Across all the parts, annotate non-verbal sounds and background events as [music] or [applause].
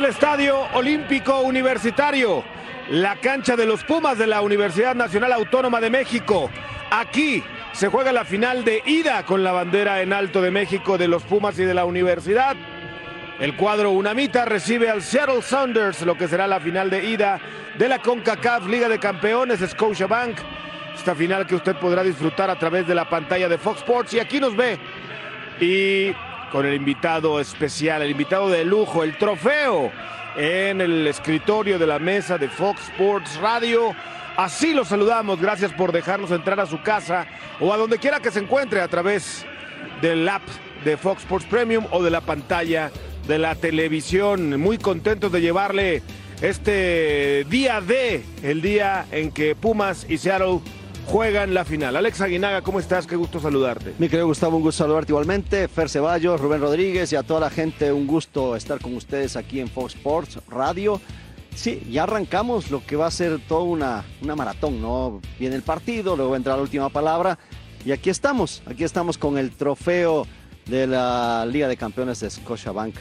El Estadio Olímpico Universitario, la cancha de los Pumas de la Universidad Nacional Autónoma de México. Aquí se juega la final de ida con la bandera en alto de México de los Pumas y de la Universidad. El cuadro Unamita recibe al Seattle Sounders, lo que será la final de ida de la CONCACAF Liga de Campeones Scotiabank. Esta final que usted podrá disfrutar a través de la pantalla de Fox Sports. Y aquí nos ve. Y con el invitado especial, el invitado de lujo, el trofeo en el escritorio de la mesa de Fox Sports Radio. Así lo saludamos, gracias por dejarnos entrar a su casa o a donde quiera que se encuentre a través del app de Fox Sports Premium o de la pantalla de la televisión. Muy contentos de llevarle este día de, el día en que Pumas y Seattle juegan la final. Alex Aguinaga, ¿cómo estás? Qué gusto saludarte. Mi querido Gustavo, un gusto saludarte igualmente. Fer Ceballos, Rubén Rodríguez y a toda la gente, un gusto estar con ustedes aquí en Fox Sports Radio. Sí, ya arrancamos lo que va a ser toda una, una maratón, ¿no? Viene el partido, luego entra la última palabra y aquí estamos, aquí estamos con el trofeo de la Liga de Campeones de Scotiabank.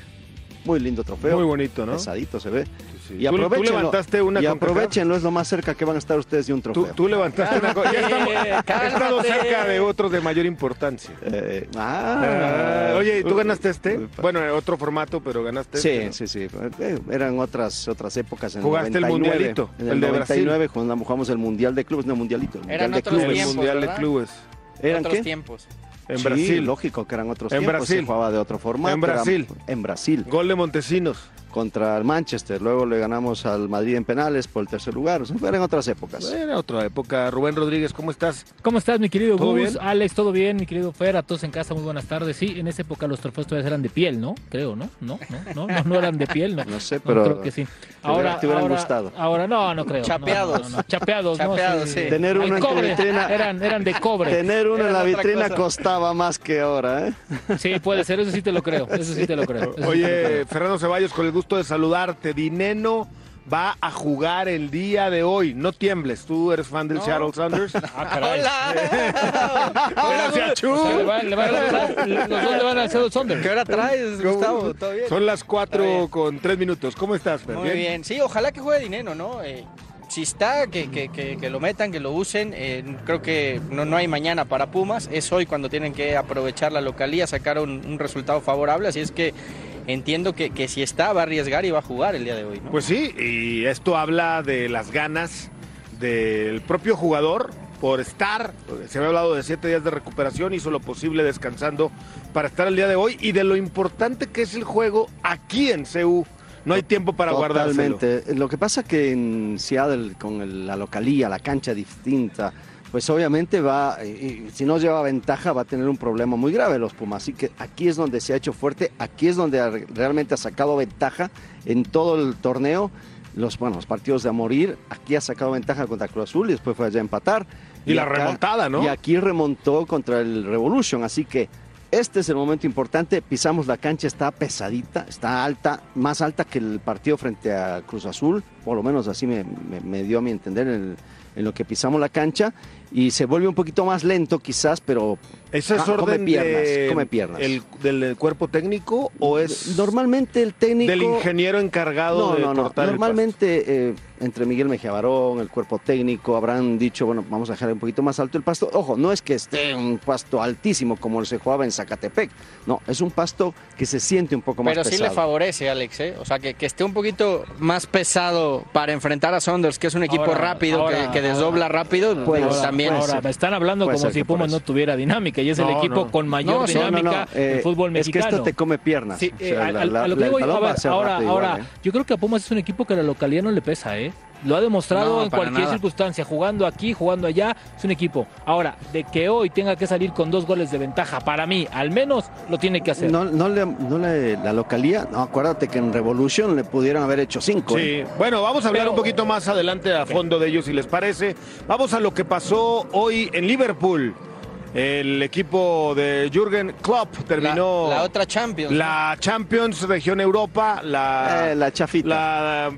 Muy lindo trofeo. Muy bonito, ¿no? Pesadito se ve. Sí. Y ¿Tú- tú aprovechenlo, levantaste una y aprovechenlo, es lo más cerca que van a estar ustedes de un trofeo. tú levantaste una cosa. [laughs] Ya estamos, he estado cerca de otros de mayor importancia. Eh, Ah, ah, oye, ¿y tú ganaste este? Upa. Bueno, en otro formato, pero ganaste Sí, este. ¿no? sí, sí. Eh, Eran otras, otras épocas. En Jugaste el 99, mundialito, En el el, de 99 jugamos, jugamos el Mundial de Clubes, no Mundialito. El Eran mundial de Clubes. El tiempos, Mundial de. Clubes. ¿Eran otros qué? tiempos. En Sí, Brasil. lógico que eran otros En tiempos. Brasil. Se jugaba de otro formato. En era Brasil. en Brasil. Gol de Montesinos. Contra el Manchester. Luego le ganamos al Madrid en penales por el tercer lugar. O sea, eran otras épocas. Era otra época. Rubén Rodríguez, ¿cómo estás? ¿Cómo estás, mi querido ¿Todo Gus? bien? Alex, ¿todo bien? Mi querido Fer, a todos en casa, muy buenas tardes. Sí, en esa época los trofeos todavía eran de piel, ¿no? Creo, ¿no? No, no, no, no, no eran de piel, ¿no. [laughs] No sé, No, pero creo que sí. hubiera- te hubieran ahora, gustado. Ahora no, no creo. No, Chapeados. no, no, Chapeados, ¿no? Chapeados, sí. Tener uno en cobre. vitrina- Eran, eran de cobre. Tener uno en la vitrina cosa. costaba más que ahora, ¿eh? Sí, puede ser, eso sí te lo creo. Eso sí te lo creo. eso sí te lo Oye, creo. Fernando Ceballos, con el gusto de saludarte. Dineno va a jugar el día de hoy. No tiembles, tú eres fan del No. Seattle Sounders. [laughs] Ah, caray. ¡Hola! [laughs] Gracias, Chu. O sea, le van- le van a- los dos le van a hacer Sonder. ¿Qué hora traes, Gustavo? ¿Todo bien? Son las Está cuatro bien. con tres minutos. ¿Cómo estás, Fer? Muy bien. Sí, ojalá que juegue dinero, ¿no? Eh, si está, que, que- que- que lo metan, que lo usen. Eh, creo que no, no hay mañana para Pumas. Es hoy cuando tienen que aprovechar la localía, sacar un, un resultado favorable. Así es que entiendo que, que si está, va a arriesgar y va a jugar el día de hoy, ¿no? Pues sí, y esto habla de las ganas del propio jugador por estar. Se había hablado de siete días de recuperación, hizo lo posible descansando para estar el día de hoy y de lo importante que es el juego aquí en CU. No hay tiempo para guardárselo. Totalmente. Lo que pasa que en Seattle, con el- la localía, la cancha distinta, pues obviamente va, y- y si no lleva ventaja, va a tener un problema muy grave los Pumas. Así que aquí es donde se ha hecho fuerte, aquí es donde ha- realmente ha sacado ventaja en todo el torneo. Los, bueno, los partidos de a morir, aquí ha sacado ventaja contra Cruz Azul y después fue allá a empatar. Y la remontada, ¿no? Y aquí remontó contra el Revolution, así que este es el momento importante. Pisamos la cancha, está pesadita, está alta, más alta que el partido frente a Cruz Azul, por lo menos así me, me- me dio a mi entender en, en lo que pisamos la cancha. Y se vuelve un poquito más lento quizás, pero Eso es Ah, come orden piernas, de- come piernas. el- del cuerpo técnico o es Normalmente el técnico... del ingeniero encargado No, de no, no. cortar el Normalmente eh, entre Miguel Mejía Barón, el cuerpo técnico, habrán dicho, bueno, vamos a dejar un poquito más alto el pasto. Ojo, no es que esté un pasto altísimo como se jugaba en Zacatepec. No, es un pasto que se siente un poco más Pero sí pesado. le favorece, Alex, ¿eh? O sea, que, que esté un poquito más pesado para enfrentar a Saunders, que es un equipo Ahora- rápido, ahora- que, que desdobla rápido, ser, también. Ahora, ser. me están hablando como si Pumas no tuviera dinámica y es el equipo no. con mayor No, sí, No, no, dinámica no, eh, fútbol Es que esto te come piernas. Sí, O sea, a, la- a- la- a lo que el voy, balón a va ver, a ser ahora, ahora, igual, ¿eh? yo creo que a Pumas es un equipo que a la localidad no le pesa, ¿eh? Lo ha demostrado No, en cualquier nada. circunstancia, jugando aquí, jugando allá, es un equipo. Ahora, de que hoy tenga que salir con dos goles de ventaja, para mí, al menos lo tiene que hacer. No, no le, no le- la localía, no, acuérdate que en Revolution le pudieron haber hecho cinco. ¿eh? Sí, bueno, vamos a hablar Pero- un poquito más adelante a fondo de ellos, si les parece. Vamos a lo que pasó hoy en Liverpool. El equipo de Jürgen Klopp terminó La, la otra Champions. ¿no? la Champions Región Europa, la, Eh, la chafita. la,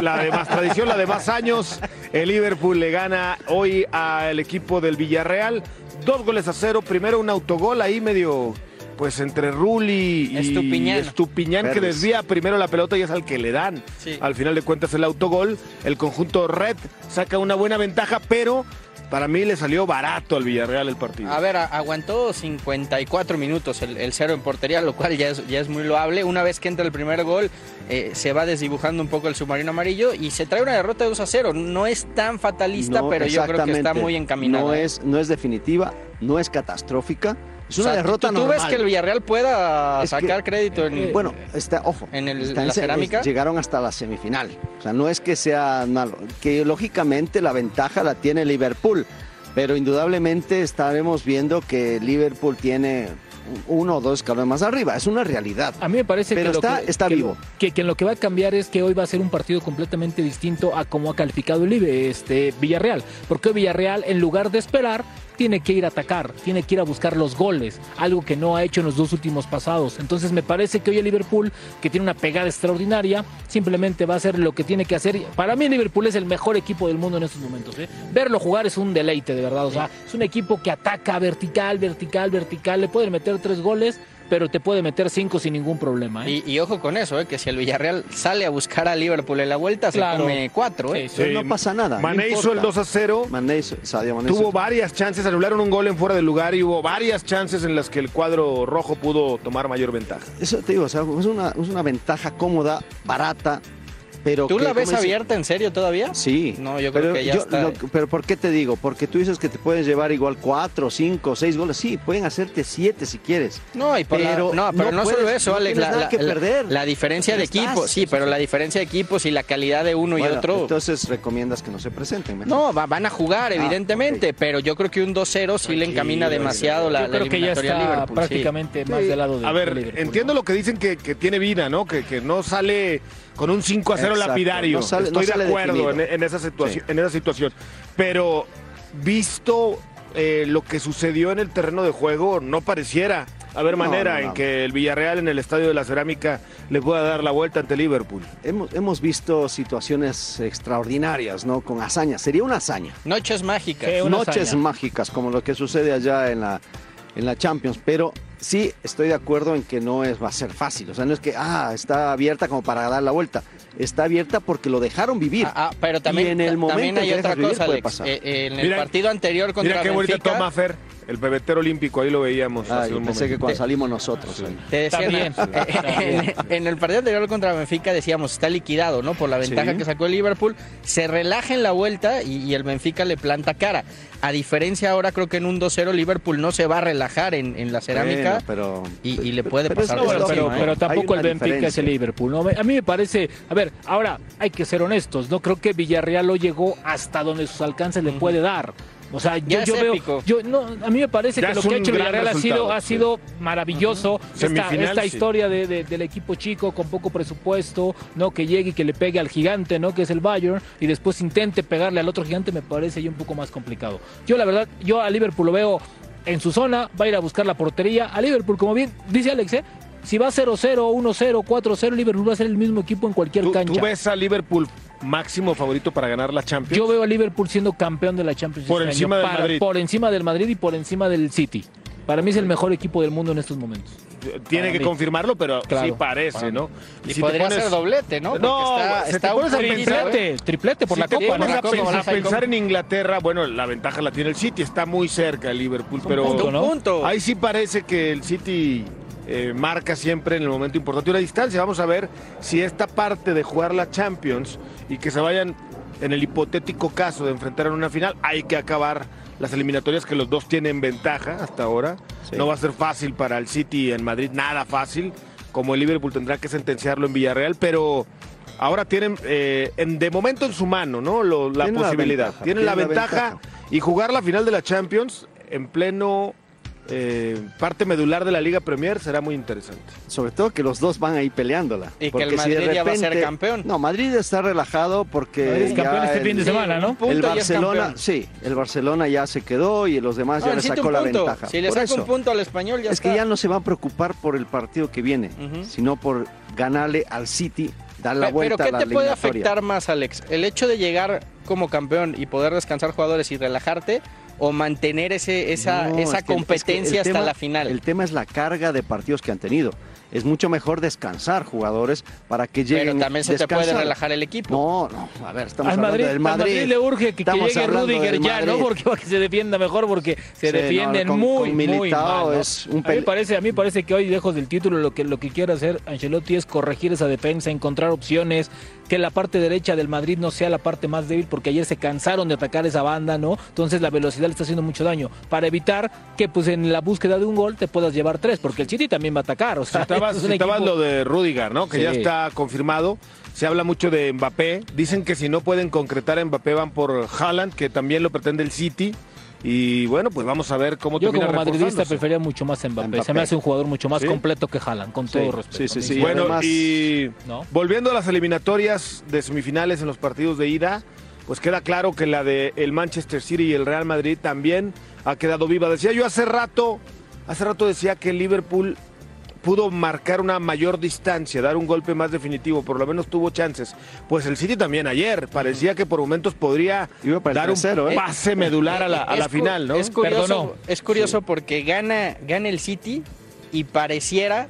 la de más tradición, la de más años. El Liverpool le gana hoy al equipo del Villarreal. Dos goles a cero. Primero un autogol ahí medio, pues entre Rulli y Estupiñán. Estupiñán que desvía primero la pelota y es al que le dan. Sí. Al final de cuentas el autogol. El conjunto Red saca una buena ventaja, pero para mí le salió barato al Villarreal el partido. A ver, aguantó 54 minutos el, el cero en portería, lo cual ya es, ya es muy loable. Una vez que entra el primer gol, eh, se va desdibujando un poco el submarino amarillo y se trae una derrota de 2 a 0. No es tan fatalista, No, pero yo creo que está muy encaminada. No es, no es definitiva, no es catastrófica. Es O una sea, derrota ¿tú, tú normal. ves que el Villarreal pueda Es que- sacar crédito en... Bueno, está, ojo, En el- está en la cerámica. llegaron hasta la semifinal. O sea, no es que sea malo, que lógicamente la ventaja la tiene Liverpool, pero indudablemente estaremos viendo que Liverpool tiene uno o dos escalones más arriba. Es una realidad. A mí me parece Pero que, lo está- que, está que vivo. Que, que lo que va a cambiar es que hoy va a ser un partido completamente distinto a cómo ha calificado el IBE, este Villarreal. Porque hoy Villarreal, en lugar de esperar, tiene que ir a atacar, tiene que ir a buscar los goles, algo que no ha hecho en los dos últimos pasados. Entonces me parece que hoy el Liverpool, que tiene una pegada extraordinaria, simplemente va a hacer lo que tiene que hacer. Para mí el Liverpool es el mejor equipo del mundo en estos momentos. ¿eh? Verlo jugar es un deleite, de verdad. O sea, es un equipo que ataca vertical, vertical, vertical. Le pueden meter tres goles, pero te puede meter cinco sin ningún problema. ¿eh? Y, y ojo con eso, eh, que si el Villarreal sale a buscar a Liverpool en la vuelta, Claro. se come cuatro. Eh. Sí, no pasa nada. no Mané hizo el importa. 2 a 0. Mané hizo- Sadio Mané Tuvo hizo- varias chances, anularon un gol en fuera de lugar y hubo varias chances en las que el cuadro rojo pudo tomar mayor ventaja. Eso te digo, o sea, es una, es una ventaja cómoda, barata, pero ¿Tú la ves abierta en serio todavía? Sí. No, yo creo pero que ya está. lo- pero ¿por qué te digo? Porque tú dices que te puedes llevar igual cuatro, cinco, seis goles. Sí, pueden hacerte siete si quieres. No, y por la- Pero no, pero no no, solo eso, no Alex. La, nada la- que perder. la diferencia de estás. equipos, sí, pero la diferencia de equipos y la calidad de uno y otro. Entonces recomiendas que no se presenten. mejor. No, va- van a jugar, Ah, evidentemente, pero yo creo que un 2-0 sí le encamina demasiado la, Yo la creo que ya está sí. prácticamente más Sí. del lado de A ver, Liverpool, entiendo lo que dicen que, que tiene vida, ¿no? Que, que no sale con un 5 a 0 Exacto, lapidario. no sale- Estoy no de acuerdo en, en esa situación, Sí. en esa situación. Pero visto eh, lo que sucedió en el terreno de juego, no pareciera haber No, manera no, no. en que el Villarreal en el Estadio de la Cerámica le pueda dar la vuelta ante Liverpool. Hemos, hemos visto situaciones extraordinarias, ¿no? Con hazañas. Sería una hazaña. Noches mágicas. Sí, una Noches hazaña. mágicas, como lo que sucede allá en la, en la Champions. Pero sí estoy de acuerdo en que no es, va a ser fácil. O sea, no es que, ah, está abierta como para dar la vuelta. Está abierta porque lo dejaron vivir. Ah, ah, pero también, Y en el también momento hay que otra vivir, cosa, puede Alex. pasar. Eh, eh, en el Mira- partido anterior contra Mira qué Benfica, toma, Fer. El pebetero olímpico, ahí lo veíamos. Ah, hace un pensé que cuando salimos nosotros. ahí. Te decía, También, [laughs] en, en el partido anterior contra Benfica decíamos, está liquidado, ¿no? Por la ventaja Sí. que sacó el Liverpool. Se relaja en la vuelta y, y el Benfica le planta cara. A diferencia ahora, creo que en un 2-0 Liverpool no se va a relajar en, en la cerámica. Bueno, pero, y- y le puede pero pasar es pero, encima, pero ¿eh? tampoco el Benfica es el Liverpool. ¿no? A mí me parece, a ver, ahora hay que ser honestos, no creo que Villarreal hoy llegó hasta donde sus alcances le puede dar. O sea, yo, Ya es yo veo, épico. yo no, a mí me parece Ya que lo que ha hecho Villarreal ha sido, ha sí. sido maravilloso. Esta, Semifinal, esta sí. historia de, de- del equipo chico con poco presupuesto, no que llegue y que le pegue al gigante, no que es el Bayern y después intente pegarle al otro gigante me parece ya un poco más complicado. Yo la verdad, yo a Liverpool lo veo en su zona, va a ir a buscar la portería. A Liverpool, como bien dice Alex, ¿eh? si va 0-0, 1-0, 4-0, Liverpool va a ser el mismo equipo en cualquier ¿Tú, cancha. tú ves a Liverpool máximo favorito para ganar la Champions? Yo veo a Liverpool siendo campeón de la Champions Por este encima año, del Madrid. Por encima del Madrid y por encima del City. Para mí es el mejor equipo del mundo en estos momentos. tiene Para que mí. confirmarlo, pero Claro, sí parece, ¿no? Y si te podría pones- ser doblete, ¿no? Porque No, está, se te está pones a poquito, pensar- ¿eh? Triplete, triplete por si la te Copa, pones ¿no? a, pensar, a pensar en Inglaterra, bueno, la ventaja la tiene el City, está muy cerca el Liverpool, pero punto, Un ¿no? punto. ahí sí parece que el City eh, marca siempre en el momento importante una distancia. Vamos a ver si esta parte de jugar la Champions y que se vayan en el hipotético caso de enfrentar en una final, hay que acabar las eliminatorias que los dos tienen ventaja hasta ahora. Sí. No va a ser fácil para el City en Madrid, nada fácil, como el Liverpool tendrá que sentenciarlo en Villarreal, pero ahora tienen eh, en- de momento en su mano ¿no? Lo- la Tienen la posibilidad. ventaja, tienen la tienen la ventaja, ventaja. y jugar la final de la Champions en pleno eh, parte medular de la Liga Premier será muy interesante. Sobre todo que los dos van ahí peleándola. Y que el si de Madrid ya va a ser repente- campeón. No, Madrid está relajado porque. Madrid es campeón este el- fin de semana, ¿no? el Barcelona, sí, el Barcelona ya se quedó y los demás No, ya le sacó la ventaja. Si le saca eso. un punto al español, ya es que ya no se va a preocupar por el partido que viene, sino por ganarle al City, dar la vuelta Pero ¿qué a la te puede afectar más, Alex? ¿El hecho de llegar como campeón y poder descansar jugadores y relajarte? ¿O mantener ese, esa, No, esa es que- es que competencia el hasta tema- la final? El tema es la carga de partidos que han tenido. Es mucho mejor descansar jugadores para que lleguen Pero también se te puede relajar el equipo. No, no, a ver, estamos Al hablando Madrid, del al Madrid. Madrid le urge que, que llegue hablando Rudiger ya, ¿no? Madrid. Porque para que se defienda mejor, porque se Sí, no, defienden con- muy, con muy mal. ¿no? es un a, mí parece, a mí parece que hoy, lejos del título, lo que, lo que quiere hacer Ancelotti es corregir esa defensa, encontrar opciones, que la parte derecha del Madrid no sea la parte más débil, porque ayer se cansaron de atacar esa banda, ¿no? Entonces la velocidad le está haciendo mucho daño. Para evitar que, pues, en la búsqueda de un gol te puedas llevar tres, porque el City también va a atacar. O sea, [laughs] Citabas, es lo de Rudiger, ¿no? Que Sí. ya está confirmado. Se habla mucho de Mbappé. Dicen que si no pueden concretar a Mbappé van por Haaland, que también lo pretende el City. Y bueno, pues vamos a ver cómo Yo termina como madridista prefería mucho más a Mbappé. Mbappé. Se me hace un jugador mucho más Sí. completo que Haaland, con Sí, todo respeto. sí, sí, sí. Bueno, además- y ¿No? volviendo a las eliminatorias de semifinales en los partidos de ida, pues queda claro que la de el Manchester City y el Real Madrid también ha quedado viva. Decía yo hace rato, hace rato decía que el Liverpool pudo marcar una mayor distancia, dar un golpe más definitivo, por lo menos tuvo chances. Pues el City también ayer, parecía que por momentos podría dar un 3-0, ¿eh? pase medular a la, a la final, ¿no? Es curioso, Perdonó. es curioso porque gana, gana el City y pareciera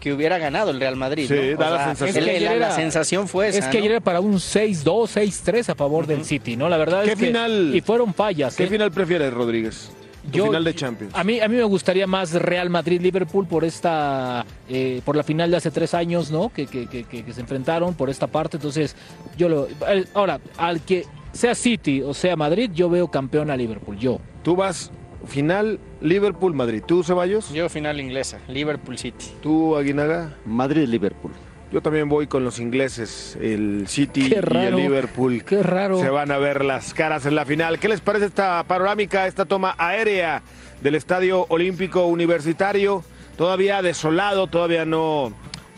que hubiera ganado el Real Madrid. Sí, ¿no? O da la sea, sensación. Es que la, sensación fue esa. Es que ¿no? ayer era para un 6-2, 6-3 a favor del City, ¿no? La verdad ¿Qué es que. final- Y fueron fallas. ¿Qué ¿eh? final prefieres, Rodríguez? Tu Yo- final de Champions. A mí, a mí me gustaría más Real Madrid-Liverpool por esta, eh, por la final de hace tres años, ¿no? Que, que, que- que- que se enfrentaron por esta parte. Entonces, yo lo. el- Ahora, al que sea City o sea Madrid, yo veo campeón a Liverpool. Yo. Tú vas final Liverpool-Madrid. ¿Tú, Ceballos? Yo final inglesa, Liverpool City. ¿Tú, Aguinaga? Madrid-Liverpool. Yo también voy con los ingleses, el City y el. Liverpool. Qué raro. Se van a ver las caras en la final. ¿Qué les parece esta panorámica, esta toma aérea del Estadio Olímpico Universitario? Todavía desolado, todavía no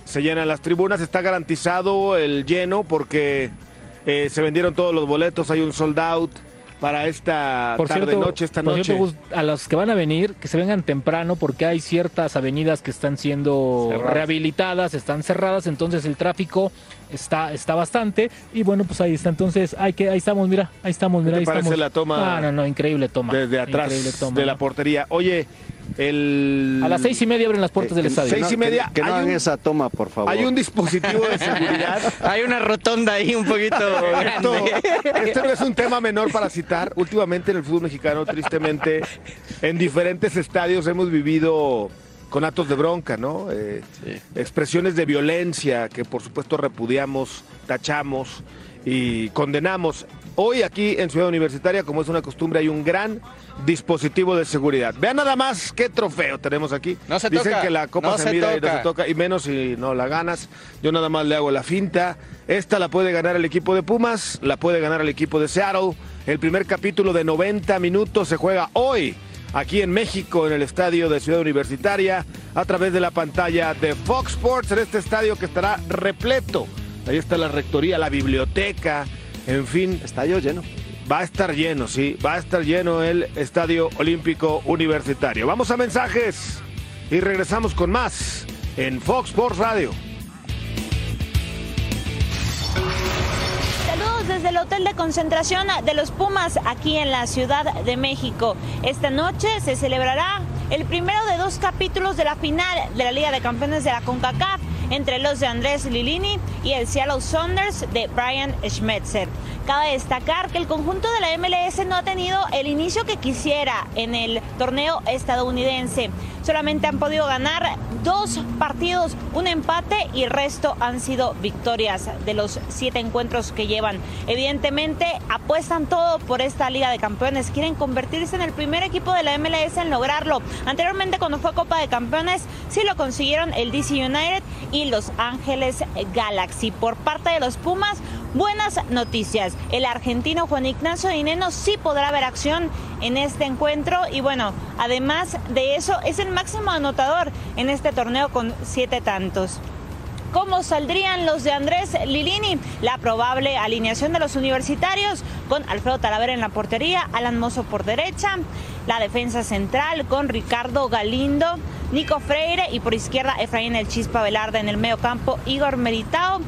se llenan las tribunas. Está garantizado el lleno porque eh, se vendieron todos los boletos. Hay un sold out para esta Por tarde cierto, noche, esta por noche. cierto, a los que van a venir, que se vengan temprano porque hay ciertas avenidas que están siendo Cerradas. rehabilitadas, están cerradas, entonces el tráfico está, está bastante y bueno, pues ahí está. Entonces, hay que, ahí estamos, mira, ahí estamos, ¿Qué mira, te ahí parece estamos. la toma Ah, no, no, increíble toma. Desde atrás toma, de la portería. Oye, el... A las seis y media abren las puertas Que- del estadio. que Seis no- y media, Que, que no hay hagan un- esa toma, por favor. Hay un dispositivo de [laughs] seguridad. Hay una rotonda ahí un poquito [laughs] Esto, este no es un tema menor para citar. Últimamente en el fútbol mexicano, tristemente, en diferentes estadios hemos vivido con actos de bronca, ¿no? Eh, Expresiones de violencia que por supuesto repudiamos, tachamos y condenamos. Hoy aquí en Ciudad Universitaria, como es una costumbre, hay un gran dispositivo de seguridad. Vean nada más qué trofeo tenemos aquí. No se Dicen toca, que la copa no se, se mira y no se toca, y menos si no la ganas. Yo nada más le hago la finta. Esta la puede ganar el equipo de Pumas, la puede ganar el equipo de Seattle. El primer capítulo de 90 minutos se juega hoy aquí en México, en el estadio de Ciudad Universitaria, a través de la pantalla de Fox Sports, en este estadio que estará repleto. Ahí está la rectoría, la biblioteca, en fin, Estadio lleno. Va a estar lleno, sí, va a estar lleno el Estadio Olímpico Universitario. Vamos a mensajes y regresamos con más en Fox Sports Radio. Saludos desde el Hotel de Concentración de los Pumas aquí en la Ciudad de México. Esta noche se celebrará el primero de dos capítulos de la final de la Liga de Campeones de la CONCACAF entre los de Andrés Lilini y el Seattle Saunders de Brian Schmetzer. Cabe destacar que el conjunto de la MLS no ha tenido el inicio que quisiera en el torneo estadounidense. Solamente han podido ganar dos partidos, un empate y el resto han sido victorias de los siete encuentros que llevan. Evidentemente apuestan todo por esta Liga de Campeones. Quieren convertirse en el primer equipo de la MLS en lograrlo. Anteriormente cuando fue Copa de Campeones sí lo consiguieron el DC United y Los Ángeles Galaxy. Por parte de los Pumas, buenas noticias. El argentino Juan Ignacio Dineno sí podrá ver acción en este encuentro y bueno, además de eso es el máximo anotador en este torneo con siete tantos. ¿Cómo saldrían los de Andrés Lilini? La probable alineación de los universitarios con Alfredo Talavera en la portería, Alan Mozo por derecha, la defensa central con Ricardo Galindo, Nico Freire y por izquierda Efraín El Chispa Velarde en el medio campo, Igor Meritao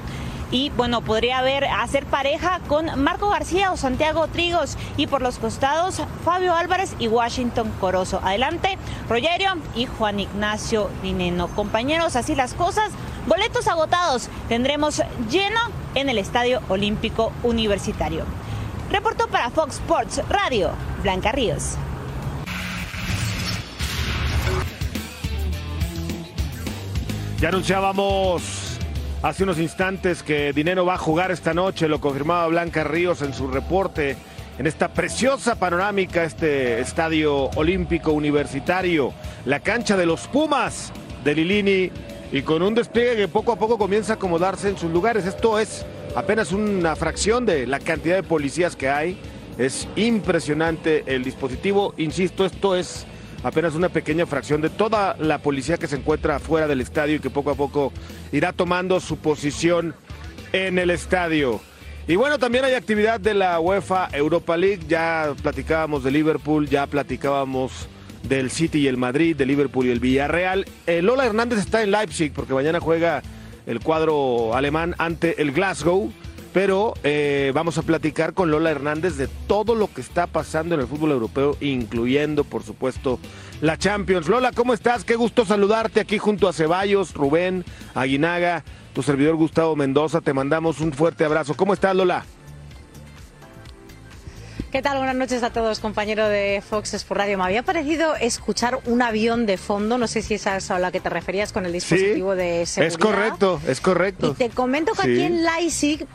y bueno, podría haber hacer pareja con Marco García o Santiago Trigos y por los costados Fabio Álvarez y Washington Corozo. Adelante, Rogerio y Juan Ignacio Dineno. Compañeros, así las cosas. Boletos agotados tendremos lleno en el Estadio Olímpico Universitario. Reportó para Fox Sports Radio, Blanca Ríos. Ya anunciábamos hace unos instantes que Dinero va a jugar esta noche, lo confirmaba Blanca Ríos en su reporte en esta preciosa panorámica, este estadio olímpico universitario, la cancha de los Pumas de Lilini y con un despliegue que poco a poco comienza a acomodarse en sus lugares. Esto es apenas una fracción de la cantidad de policías que hay. Es impresionante el dispositivo, insisto, esto es apenas una pequeña fracción de toda la policía que se encuentra fuera del estadio y que poco a poco irá tomando su posición en el estadio. Y bueno, también hay actividad de la UEFA Europa League, ya platicábamos de Liverpool, ya platicábamos del City y el Madrid, de Liverpool y el Villarreal. Eh, Lola Hernández está en Leipzig porque mañana juega el cuadro alemán ante el Glasgow. Pero eh, vamos a platicar con Lola Hernández de todo lo que está pasando en el fútbol europeo, incluyendo, por supuesto, la Champions. Lola, ¿cómo estás? Qué gusto saludarte aquí junto a Ceballos, Rubén, Aguinaga, tu servidor Gustavo Mendoza. Te mandamos un fuerte abrazo. ¿Cómo estás, Lola? ¿Qué tal? Buenas noches a todos, compañero de Fox Sports Radio. Me había parecido escuchar un avión de fondo, no sé si esa es a la que te referías con el dispositivo de seguridad. Es correcto, es correcto. Y te comento que aquí en Leipzig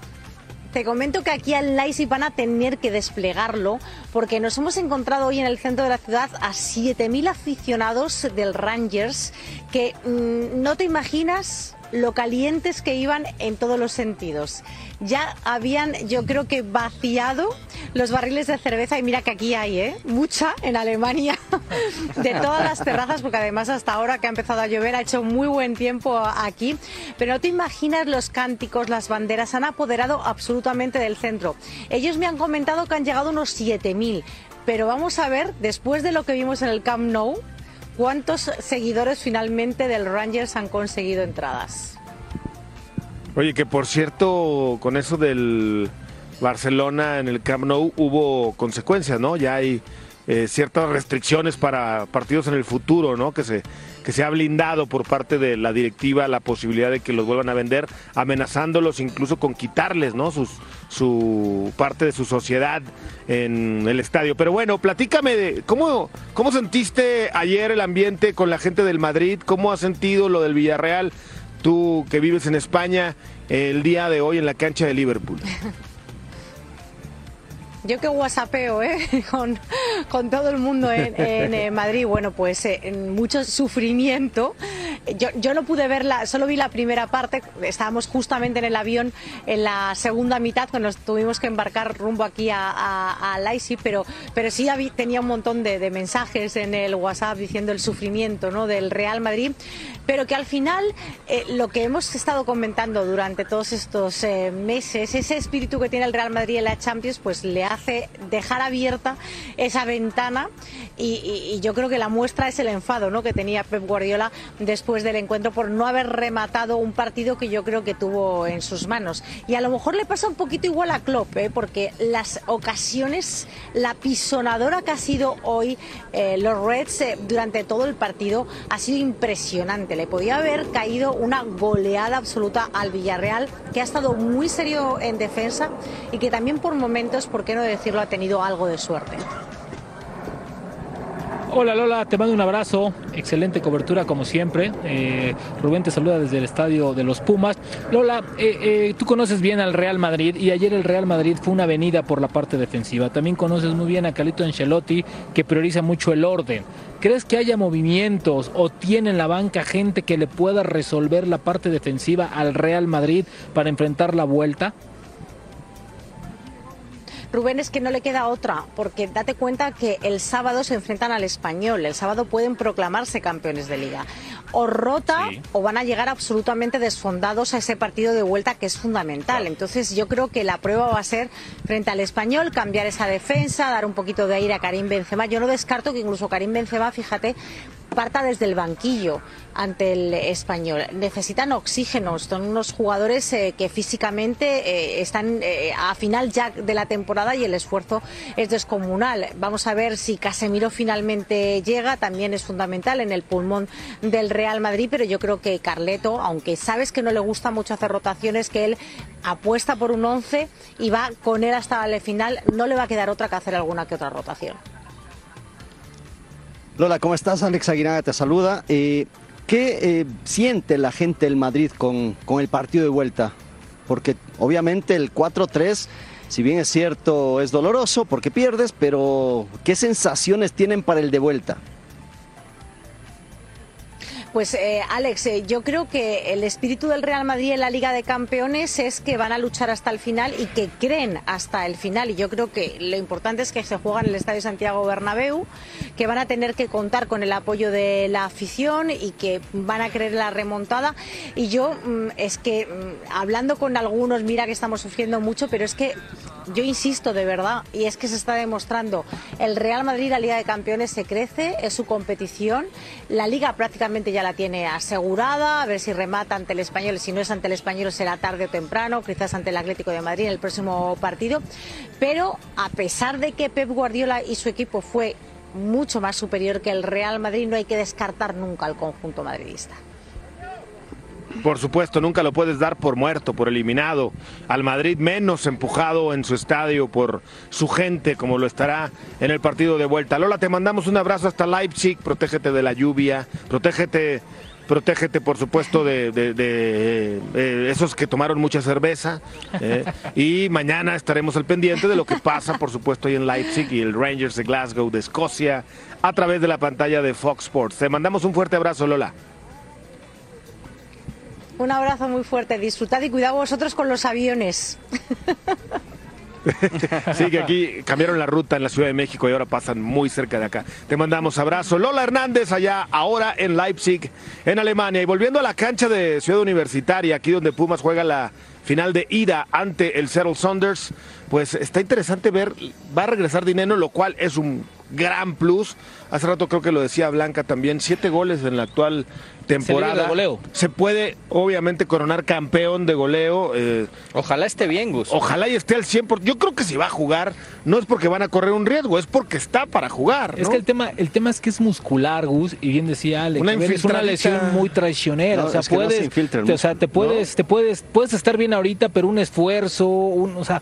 te comento que aquí en Leipzig van a tener que desplegarlo porque nos hemos encontrado hoy en el centro de la ciudad a 7.000 aficionados del Rangers que mmm, no te imaginas lo calientes que iban en todos los sentidos. Ya habían, yo creo que vaciado los barriles de cerveza y mira que aquí hay, ¿eh? Mucha en Alemania [laughs] de todas las terrazas porque además hasta ahora que ha empezado a llover ha hecho muy buen tiempo aquí. Pero no te imaginas los cánticos, las banderas han apoderado absolutamente del centro. Ellos me han comentado que han llegado unos 7.000. Pero vamos a ver, después de lo que vimos en el Camp Nou, ¿Cuántos seguidores finalmente del Rangers han conseguido entradas? Oye, que por cierto, con eso del Barcelona en el Camp Nou hubo consecuencias, ¿no? Ya hay eh, ciertas restricciones para partidos en el futuro, ¿no? Que se, que se ha blindado por parte de la directiva la posibilidad de que los vuelvan a vender, amenazándolos incluso con quitarles, ¿no? Sus, su parte de su sociedad en el estadio. Pero bueno, platícame de cómo, cómo sentiste ayer el ambiente con la gente del Madrid, cómo has sentido lo del Villarreal, tú que vives en España, el día de hoy en la cancha de Liverpool. [laughs] Yo que whatsappeo ¿eh? [laughs] con, con todo el mundo en, eh, Madrid, bueno, pues eh, mucho sufrimiento. Yo, yo no pude verla, solo vi la primera parte, estábamos justamente en el avión en la segunda mitad, cuando tuvimos que embarcar rumbo aquí a, a, pero, pero sí tenía un montón de, mensajes en el WhatsApp diciendo el sufrimiento ¿no? del Real Madrid, pero que al final eh, lo que hemos estado comentando durante todos estos eh, meses, ese espíritu que tiene el Real Madrid en la Champions, pues le hace dejar abierta esa ventana y, y, y yo creo que la muestra es el enfado ¿no? que tenía Pep Guardiola después después del encuentro por no haber rematado un partido que yo creo que tuvo en sus manos. Y a lo mejor le pasa un poquito igual a Klopp, ¿eh? porque las ocasiones, la pisonadora que ha sido hoy eh, los Reds eh, durante todo el partido ha sido impresionante. Le podía haber caído una goleada absoluta al Villarreal, que ha estado muy serio en defensa y que también por momentos, por qué no decirlo, ha tenido algo de suerte. Hola Lola, te mando un abrazo, excelente cobertura como siempre. Eh, Rubén te saluda desde el estadio de los Pumas. Lola, eh, eh, tú conoces bien al Real Madrid y ayer el Real Madrid fue una avenida por la parte defensiva. También conoces muy bien a Calito Ancelotti que prioriza mucho el orden. ¿Crees que haya movimientos o tiene en la banca gente que le pueda resolver la parte defensiva al Real Madrid para enfrentar la vuelta? Rubén, es que no le queda otra, porque date cuenta que el sábado se enfrentan al español, el sábado pueden proclamarse campeones de liga. O rota Sí. o van a llegar absolutamente desfondados a ese partido de vuelta que es fundamental. Entonces yo creo que la prueba va a ser frente al español, cambiar esa defensa, dar un poquito de aire a Karim Benzema. Yo no descarto que incluso Karim Benzema, fíjate, parta desde el banquillo ante el español. Necesitan oxígeno, son unos jugadores eh, que físicamente eh, están eh, a final ya de la temporada y el esfuerzo es descomunal. Vamos a ver si Casemiro finalmente llega, también es fundamental en el pulmón del Real Madrid, pero yo creo que Carleto, aunque sabes que no le gusta mucho hacer rotaciones, que él apuesta por un 11 y va con él hasta el final, no le va a quedar otra que hacer alguna que otra rotación. Lola, ¿cómo estás? Alex Aguinaga te saluda. Eh, ¿Qué eh, siente la gente del Madrid con, con el partido de vuelta? Porque obviamente el 4-3, si bien es cierto, es doloroso porque pierdes, pero ¿qué sensaciones tienen para el de vuelta? Pues eh, Alex, eh, yo creo que el espíritu del Real Madrid en la Liga de Campeones es que van a luchar hasta el final y que creen hasta el final. Y yo creo que lo importante es que se juega en el Estadio Santiago Bernabéu, que van a tener que contar con el apoyo de la afición y que van a creer la remontada. Y yo mm, es que mm, hablando con algunos, mira que estamos sufriendo mucho, pero es que yo insisto de verdad, y es que se está demostrando, el Real Madrid, la Liga de Campeones se crece, es su competición, la Liga prácticamente ya la tiene asegurada, a ver si remata ante el Español, si no es ante el Español será tarde o temprano, quizás ante el Atlético de Madrid en el próximo partido, pero a pesar de que Pep Guardiola y su equipo fue mucho más superior que el Real Madrid, no hay que descartar nunca al conjunto madridista. Por supuesto, nunca lo puedes dar por muerto, por eliminado. Al Madrid menos empujado en su estadio por su gente, como lo estará en el partido de vuelta. Lola, te mandamos un abrazo hasta Leipzig. Protégete de la lluvia, protégete. Protégete, por supuesto, de, eh, esos que tomaron mucha cerveza. eh, y mañana estaremos al pendiente de lo que pasa, por supuesto, ahí en Leipzig y el Rangers de Glasgow de Escocia a través de la pantalla de Fox Sports. Te mandamos un fuerte abrazo, Lola. Un abrazo muy fuerte, disfrutad y cuidado vosotros con los aviones. [laughs] Sí, que aquí cambiaron la ruta en la Ciudad de México y ahora pasan muy cerca de acá. Te mandamos abrazo. Lola Hernández allá, ahora en Leipzig, en Alemania. Y volviendo a la cancha de Ciudad Universitaria, aquí donde Pumas juega la final de ida ante el Seattle Saunders, pues está interesante ver, va a regresar dinero, lo cual es un gran plus. Hace rato creo que lo decía Blanca también, siete goles en la actual temporada. de goleo. Se puede obviamente coronar campeón de goleo. eh, Ojalá esté bien, Gus. Ojalá y esté al 100%. Yo creo que si va a jugar, no es porque van a correr un riesgo, es porque está para jugar. Es que el tema, el tema es que es muscular, Gus, y bien decía Alex, Una es una lesión muy traicionera. No, o sea, es que no se puedes, infiltra el te- o sea, te puedes, te puedes, puedes estar bien ahorita, pero un esfuerzo, un, o sea,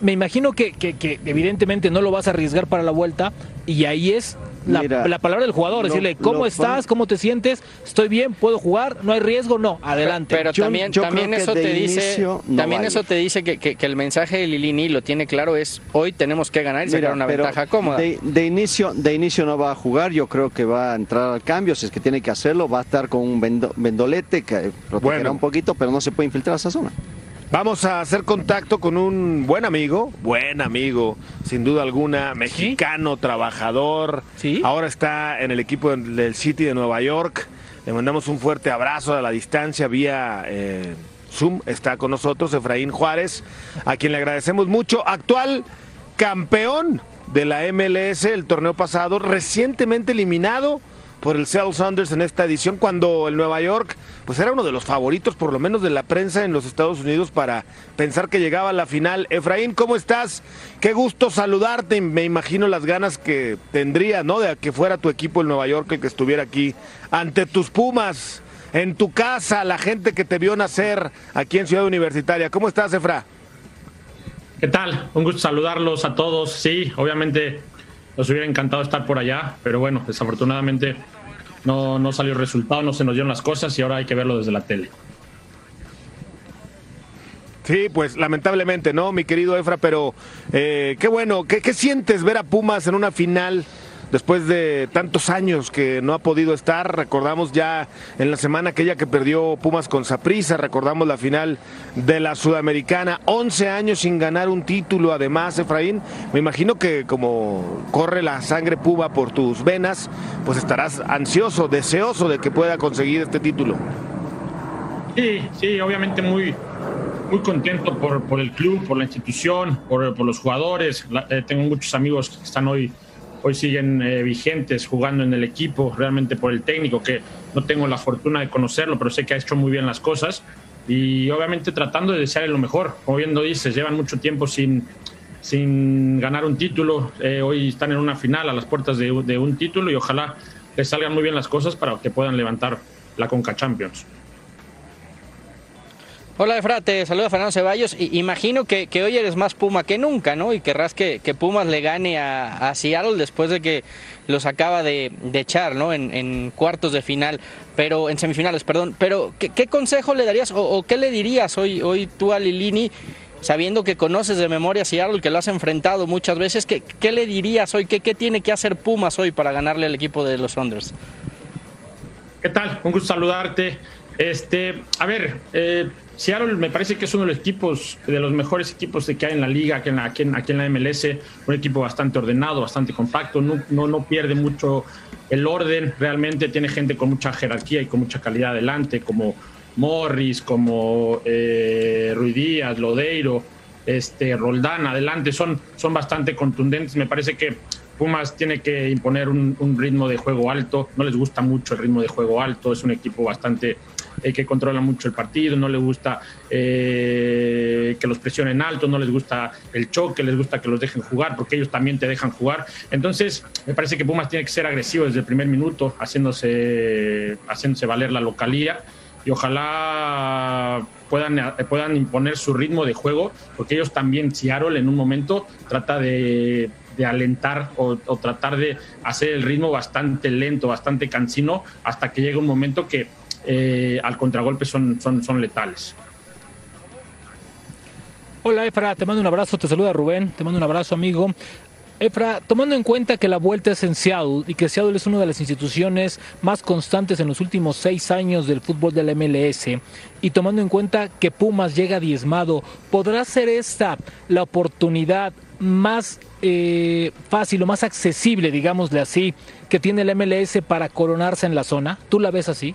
me imagino que, que- que evidentemente no lo vas a arriesgar para la vuelta, y ahí es la, Mira, la palabra del jugador, lo- decirle, ¿cómo estás? ¿Cómo te sientes? ¿Estoy bien? ¿Puedo jugar? ¿No hay riesgo? No, adelante. Pero Yo- también, yo también eso te dice, no también eso te dice que, que- que el mensaje de Lilini lo tiene claro es hoy tenemos que ganar y sacar Mira, una pero ventaja cómoda. De, de inicio, de inicio no va a jugar, yo creo que va a entrar al cambio, si es que tiene que hacerlo, va a estar con un vendo- vendolete que protegerá Bueno. un poquito, pero no se puede infiltrar a esa zona. Vamos a hacer contacto con un buen amigo, buen amigo, sin duda alguna, mexicano, trabajador. Sí. Ahora está en el equipo del- City de Nueva York. Le mandamos un fuerte abrazo a la distancia vía eh, Zoom. Está con nosotros Efraín Juárez, a quien le agradecemos mucho. Actual campeón de la MLS el torneo pasado, recientemente eliminado por el Seattle Saunders en esta edición cuando el Nueva York pues era uno de los favoritos por lo menos de la prensa en los Estados Unidos para pensar que llegaba a la final. Efraín, ¿cómo estás? Qué gusto saludarte. Me imagino las ganas que tendría, ¿no? De que fuera tu equipo el Nueva York el que estuviera aquí ante tus Pumas, en tu casa, la gente que te vio nacer aquí en Ciudad Universitaria. ¿Cómo estás, Efra? ¿Qué tal? Un gusto saludarlos a todos. Sí, obviamente nos hubiera encantado estar por allá, pero bueno, desafortunadamente no, no salió el resultado, no se nos dieron las cosas y ahora hay que verlo desde la tele. Sí, pues lamentablemente, ¿no, mi querido Efra? Pero eh, qué bueno, ¿qué, ¿qué sientes ver a Pumas en una final? Después de tantos años que no ha podido estar. Recordamos ya en la semana aquella que perdió Pumas con Saprissa, recordamos la final de la Sudamericana, 11 años sin ganar un título, además, Efraín. Me imagino que como corre la sangre Puma por tus venas, pues estarás ansioso, deseoso de que pueda conseguir este título. Sí, sí, obviamente muy, muy contento por, por el club, por la institución, por, por los jugadores. Eh, tengo muchos amigos que están hoy hoy siguen eh, vigentes jugando en el equipo, realmente por el técnico, que no tengo la fortuna de conocerlo, pero sé que ha hecho muy bien las cosas y obviamente tratando de desearle lo mejor. Como bien lo dices, llevan mucho tiempo sin, sin ganar un título, eh, hoy están en una final a las puertas de, de un título y ojalá les salgan muy bien las cosas para que puedan levantar la Conca Champions. Hola Efra, te saluda Fernando Ceballos. Imagino que, hoy eres más Puma que nunca, ¿no? Y querrás que, Pumas le gane a, Seattle después de que los acaba de, echar, ¿no? En, cuartos de final, pero en semifinales, perdón. Pero, ¿qué, consejo le darías o, qué le dirías hoy, hoy tú a Lilini, sabiendo que conoces de memoria a Seattle, que lo has enfrentado muchas veces? ¿Qué, le dirías hoy? ¿Qué, ¿Qué tiene que hacer Pumas hoy para ganarle al equipo de los Saunders? ¿Qué tal? Un gusto saludarte. Este, a ver, eh, Seattle me parece que es uno de los equipos, de los mejores equipos que hay en la liga, aquí en la, en, la MLS, un equipo bastante ordenado, bastante compacto, no, no, pierde mucho el orden, realmente tiene gente con mucha jerarquía y con mucha calidad adelante, como Morris, como eh, Rui Díaz, Lodeiro, este, Roldán, adelante, son, son bastante contundentes, me parece que Pumas tiene que imponer un, ritmo de juego alto, no les gusta mucho el ritmo de juego alto, es un equipo bastante eh, que controla mucho el partido, no les gusta eh, que los presionen alto, no les gusta el choque, les gusta que los dejen jugar, porque ellos también te dejan jugar. Entonces, me parece que Pumas tiene que ser agresivo desde el primer minuto, haciéndose, haciéndose valer la localía. Y ojalá puedan, puedan imponer su ritmo de juego, porque ellos también, Seattle en un momento trata de, de alentar o, tratar de hacer el ritmo bastante lento, bastante cansino, hasta que llegue un momento que eh, al contragolpe son, son, son letales. Hola Efra, te mando un abrazo, te saluda Rubén, te mando un abrazo amigo. Efra, tomando en cuenta que la vuelta es en Seattle y que Seattle es una de las instituciones más constantes en los últimos seis años del fútbol de la MLS, y tomando en cuenta que Pumas llega diezmado, ¿podrá ser esta la oportunidad más eh, fácil o más accesible, digámosle así, que tiene el MLS para coronarse en la zona? ¿Tú la ves así?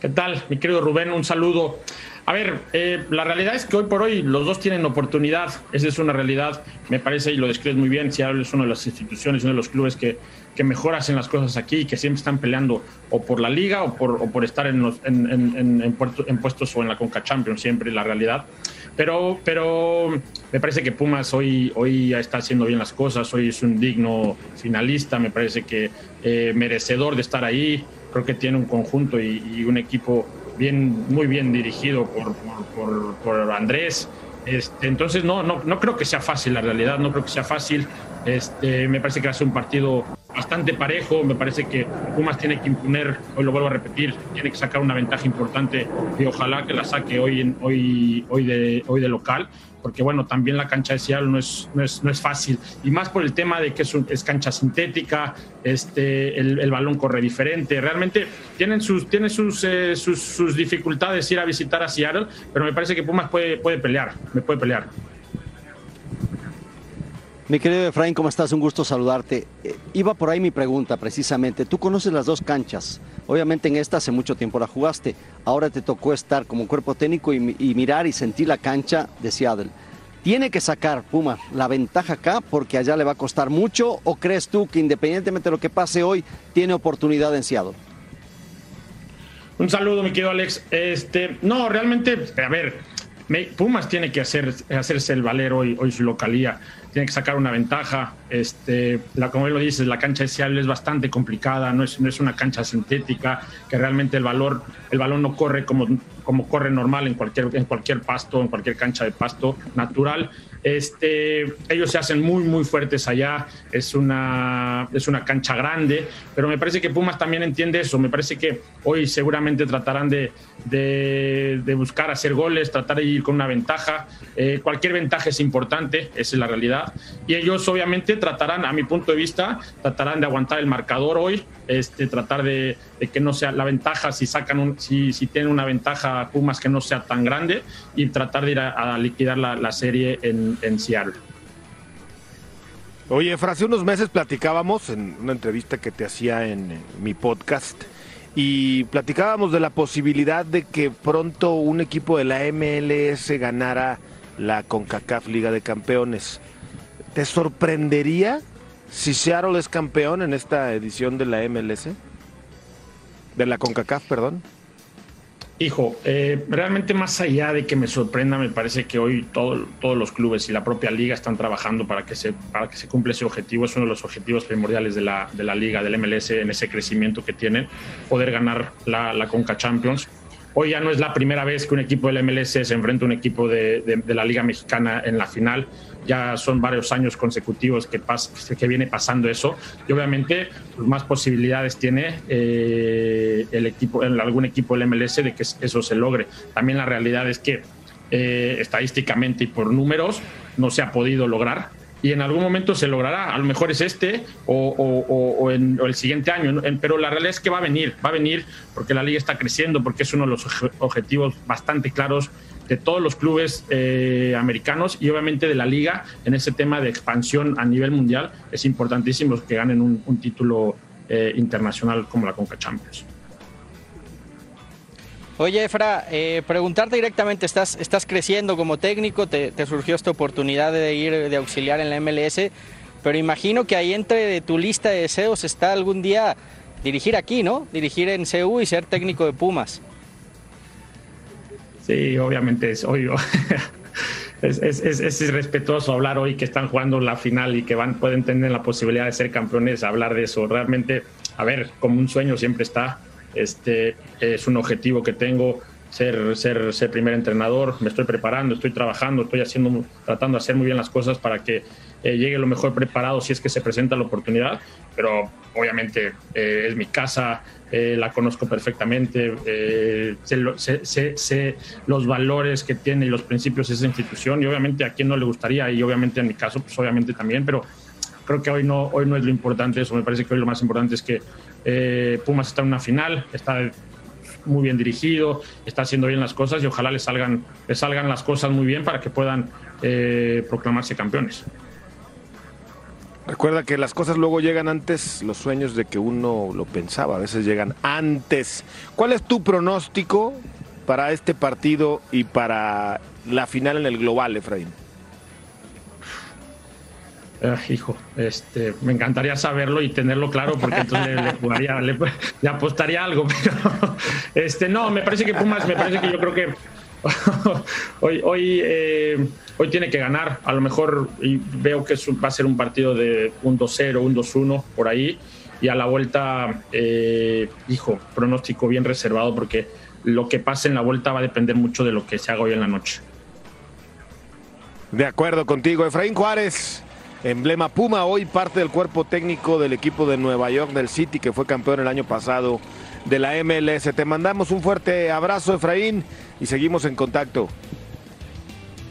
¿Qué tal, mi querido Rubén? Un saludo. A ver, eh, la realidad es que hoy por hoy los dos tienen oportunidad. Esa es una realidad, me parece, y lo describes muy bien. Seattle es una de las instituciones, uno de los clubes que, que mejor hacen las cosas aquí y que siempre están peleando o por la liga o por, estar en, los, en, en, en puestos o en la Conca Champions, siempre la realidad. Pero, pero me parece que Pumas hoy, hoy está haciendo bien las cosas, hoy es un digno finalista, me parece que eh, merecedor de estar ahí creo que tiene un conjunto y, un equipo bien, muy bien dirigido por, por, Andrés. Este, entonces no, no, no creo que sea fácil la realidad, no creo que sea fácil. Este, me parece que va a un partido bastante parejo, me parece que Pumas tiene que imponer, hoy lo vuelvo a repetir, tiene que sacar una ventaja importante y ojalá que la saque hoy, hoy, hoy, de, hoy de local porque bueno, también la cancha de Seattle no es, no es, no es fácil, y más por el tema de que es, un, es cancha sintética, este, el, el, balón corre diferente, realmente tienen sus, tienen sus, eh, sus, sus, dificultades ir a visitar a Seattle, pero me parece que Pumas puede, puede pelear, me puede pelear. Mi querido Efraín, ¿cómo estás? Un gusto saludarte. Eh, iba por ahí mi pregunta, precisamente. Tú conoces las dos canchas. Obviamente en esta hace mucho tiempo la jugaste. Ahora te tocó estar como cuerpo técnico y, mirar y sentir la cancha de Seattle. ¿Tiene que sacar Puma la ventaja acá porque allá le va a costar mucho? ¿O crees tú que independientemente de lo que pase hoy, tiene oportunidad en Seattle? Un saludo, mi querido Alex. Este, no, realmente, a ver, Pumas tiene que hacer, hacerse el valer hoy, hoy su localía tiene que sacar una ventaja. Este, la, como lo dices, la cancha de Seattle es bastante complicada, no es, no es una cancha sintética, que realmente el valor, el balón no corre como, como corre normal en cualquier, en cualquier pasto, en cualquier cancha de pasto natural. Este, ellos se hacen muy, muy fuertes allá. Es una, es una cancha grande, pero me parece que Pumas también entiende eso. Me parece que hoy seguramente tratarán de, de, buscar hacer goles, tratar de ir con una ventaja. Eh, cualquier ventaja es importante, esa es la realidad. Y ellos obviamente tratarán, a mi punto de vista, tratarán de aguantar el marcador hoy, este, tratar de, que no sea la ventaja, si sacan un, si, si tienen una ventaja Pumas que no sea tan grande y tratar de ir a, liquidar la, serie en, en, Seattle. Oye, Fra, hace unos meses platicábamos en una entrevista que te hacía en, mi podcast y platicábamos de la posibilidad de que pronto un equipo de la MLS ganara la CONCACAF Liga de Campeones. ¿Te sorprendería si Seattle es campeón en esta edición de la MLS? De la CONCACAF, perdón. Hijo, eh, realmente más allá de que me sorprenda, me parece que hoy todos los clubes y la propia liga están trabajando para que se para que se cumpla ese objetivo. Es uno de los objetivos primordiales de la, de la liga, del MLS, en ese crecimiento que tienen, poder ganar la, la Conca Champions. Hoy ya no es la primera vez que un equipo del MLS se enfrenta a un equipo de, de, la Liga Mexicana en la final. Ya son varios años consecutivos que, viene pasando eso. Y obviamente pues, más posibilidades tiene eh, el equipo, algún equipo del MLS de que eso se logre. También la realidad es que eh, estadísticamente y por números no se ha podido lograr y en algún momento se logrará. A lo mejor es este o, en, el siguiente año, pero la realidad es que va a venir, va a venir porque la liga está creciendo, porque es uno de los objetivos bastante claros de todos los clubes eh, americanos y obviamente de la liga en ese tema de expansión a nivel mundial. Es importantísimo que ganen un, título eh, internacional como la Conca Champions. Oye, Efra, eh, preguntarte directamente, estás, estás creciendo como técnico, te, surgió esta oportunidad de ir de auxiliar en la MLS, pero imagino que ahí entre tu lista de deseos está algún día dirigir aquí, ¿no? Dirigir en CU y ser técnico de Pumas. Sí, obviamente [laughs] es irrespetuoso hablar hoy que están jugando la final y que van, pueden tener la posibilidad de ser campeones, hablar de eso. Realmente, a ver, como un sueño siempre está este es un objetivo que tengo, ser, ser, ser primer entrenador. Me estoy preparando, estoy trabajando, estoy haciendo, tratando de hacer muy bien las cosas para que eh, llegue lo mejor preparado si es que se presenta la oportunidad. Pero obviamente eh, es mi casa, eh, la conozco perfectamente, sé, sé, sé, los valores que tiene y los principios de esa institución y obviamente a quien no le gustaría y obviamente en mi caso, pues obviamente también, pero creo que hoy no, hoy no es lo importante eso, me parece que hoy lo más importante es que eh, Pumas está en una final, está muy bien dirigido, está haciendo bien las cosas y ojalá le salgan, le salgan las cosas muy bien para que puedan eh, proclamarse campeones. Recuerda que las cosas luego llegan antes, los sueños de que uno lo pensaba, a veces llegan antes. ¿Cuál es tu pronóstico para este partido y para la final en el global, Efraín? Ah, hijo, este, me encantaría saberlo y tenerlo claro porque entonces le, jugaría, le, apostaría algo, [laughs] pero este, no, me parece que Pumas, me parece que yo creo que hoy, hoy, eh, hoy tiene que ganar. A lo mejor veo que va a ser un partido de un 2-0, un 2-1 por ahí. Y a la vuelta, eh, hijo, pronóstico bien reservado porque lo que pase en la vuelta va a depender mucho de lo que se haga hoy en la noche. De acuerdo contigo, Efraín Juárez. Emblema Puma, hoy parte del cuerpo técnico del equipo de Nueva York del City, que fue campeón el año pasado de la MLS. Te mandamos un fuerte abrazo, Efraín, y seguimos en contacto.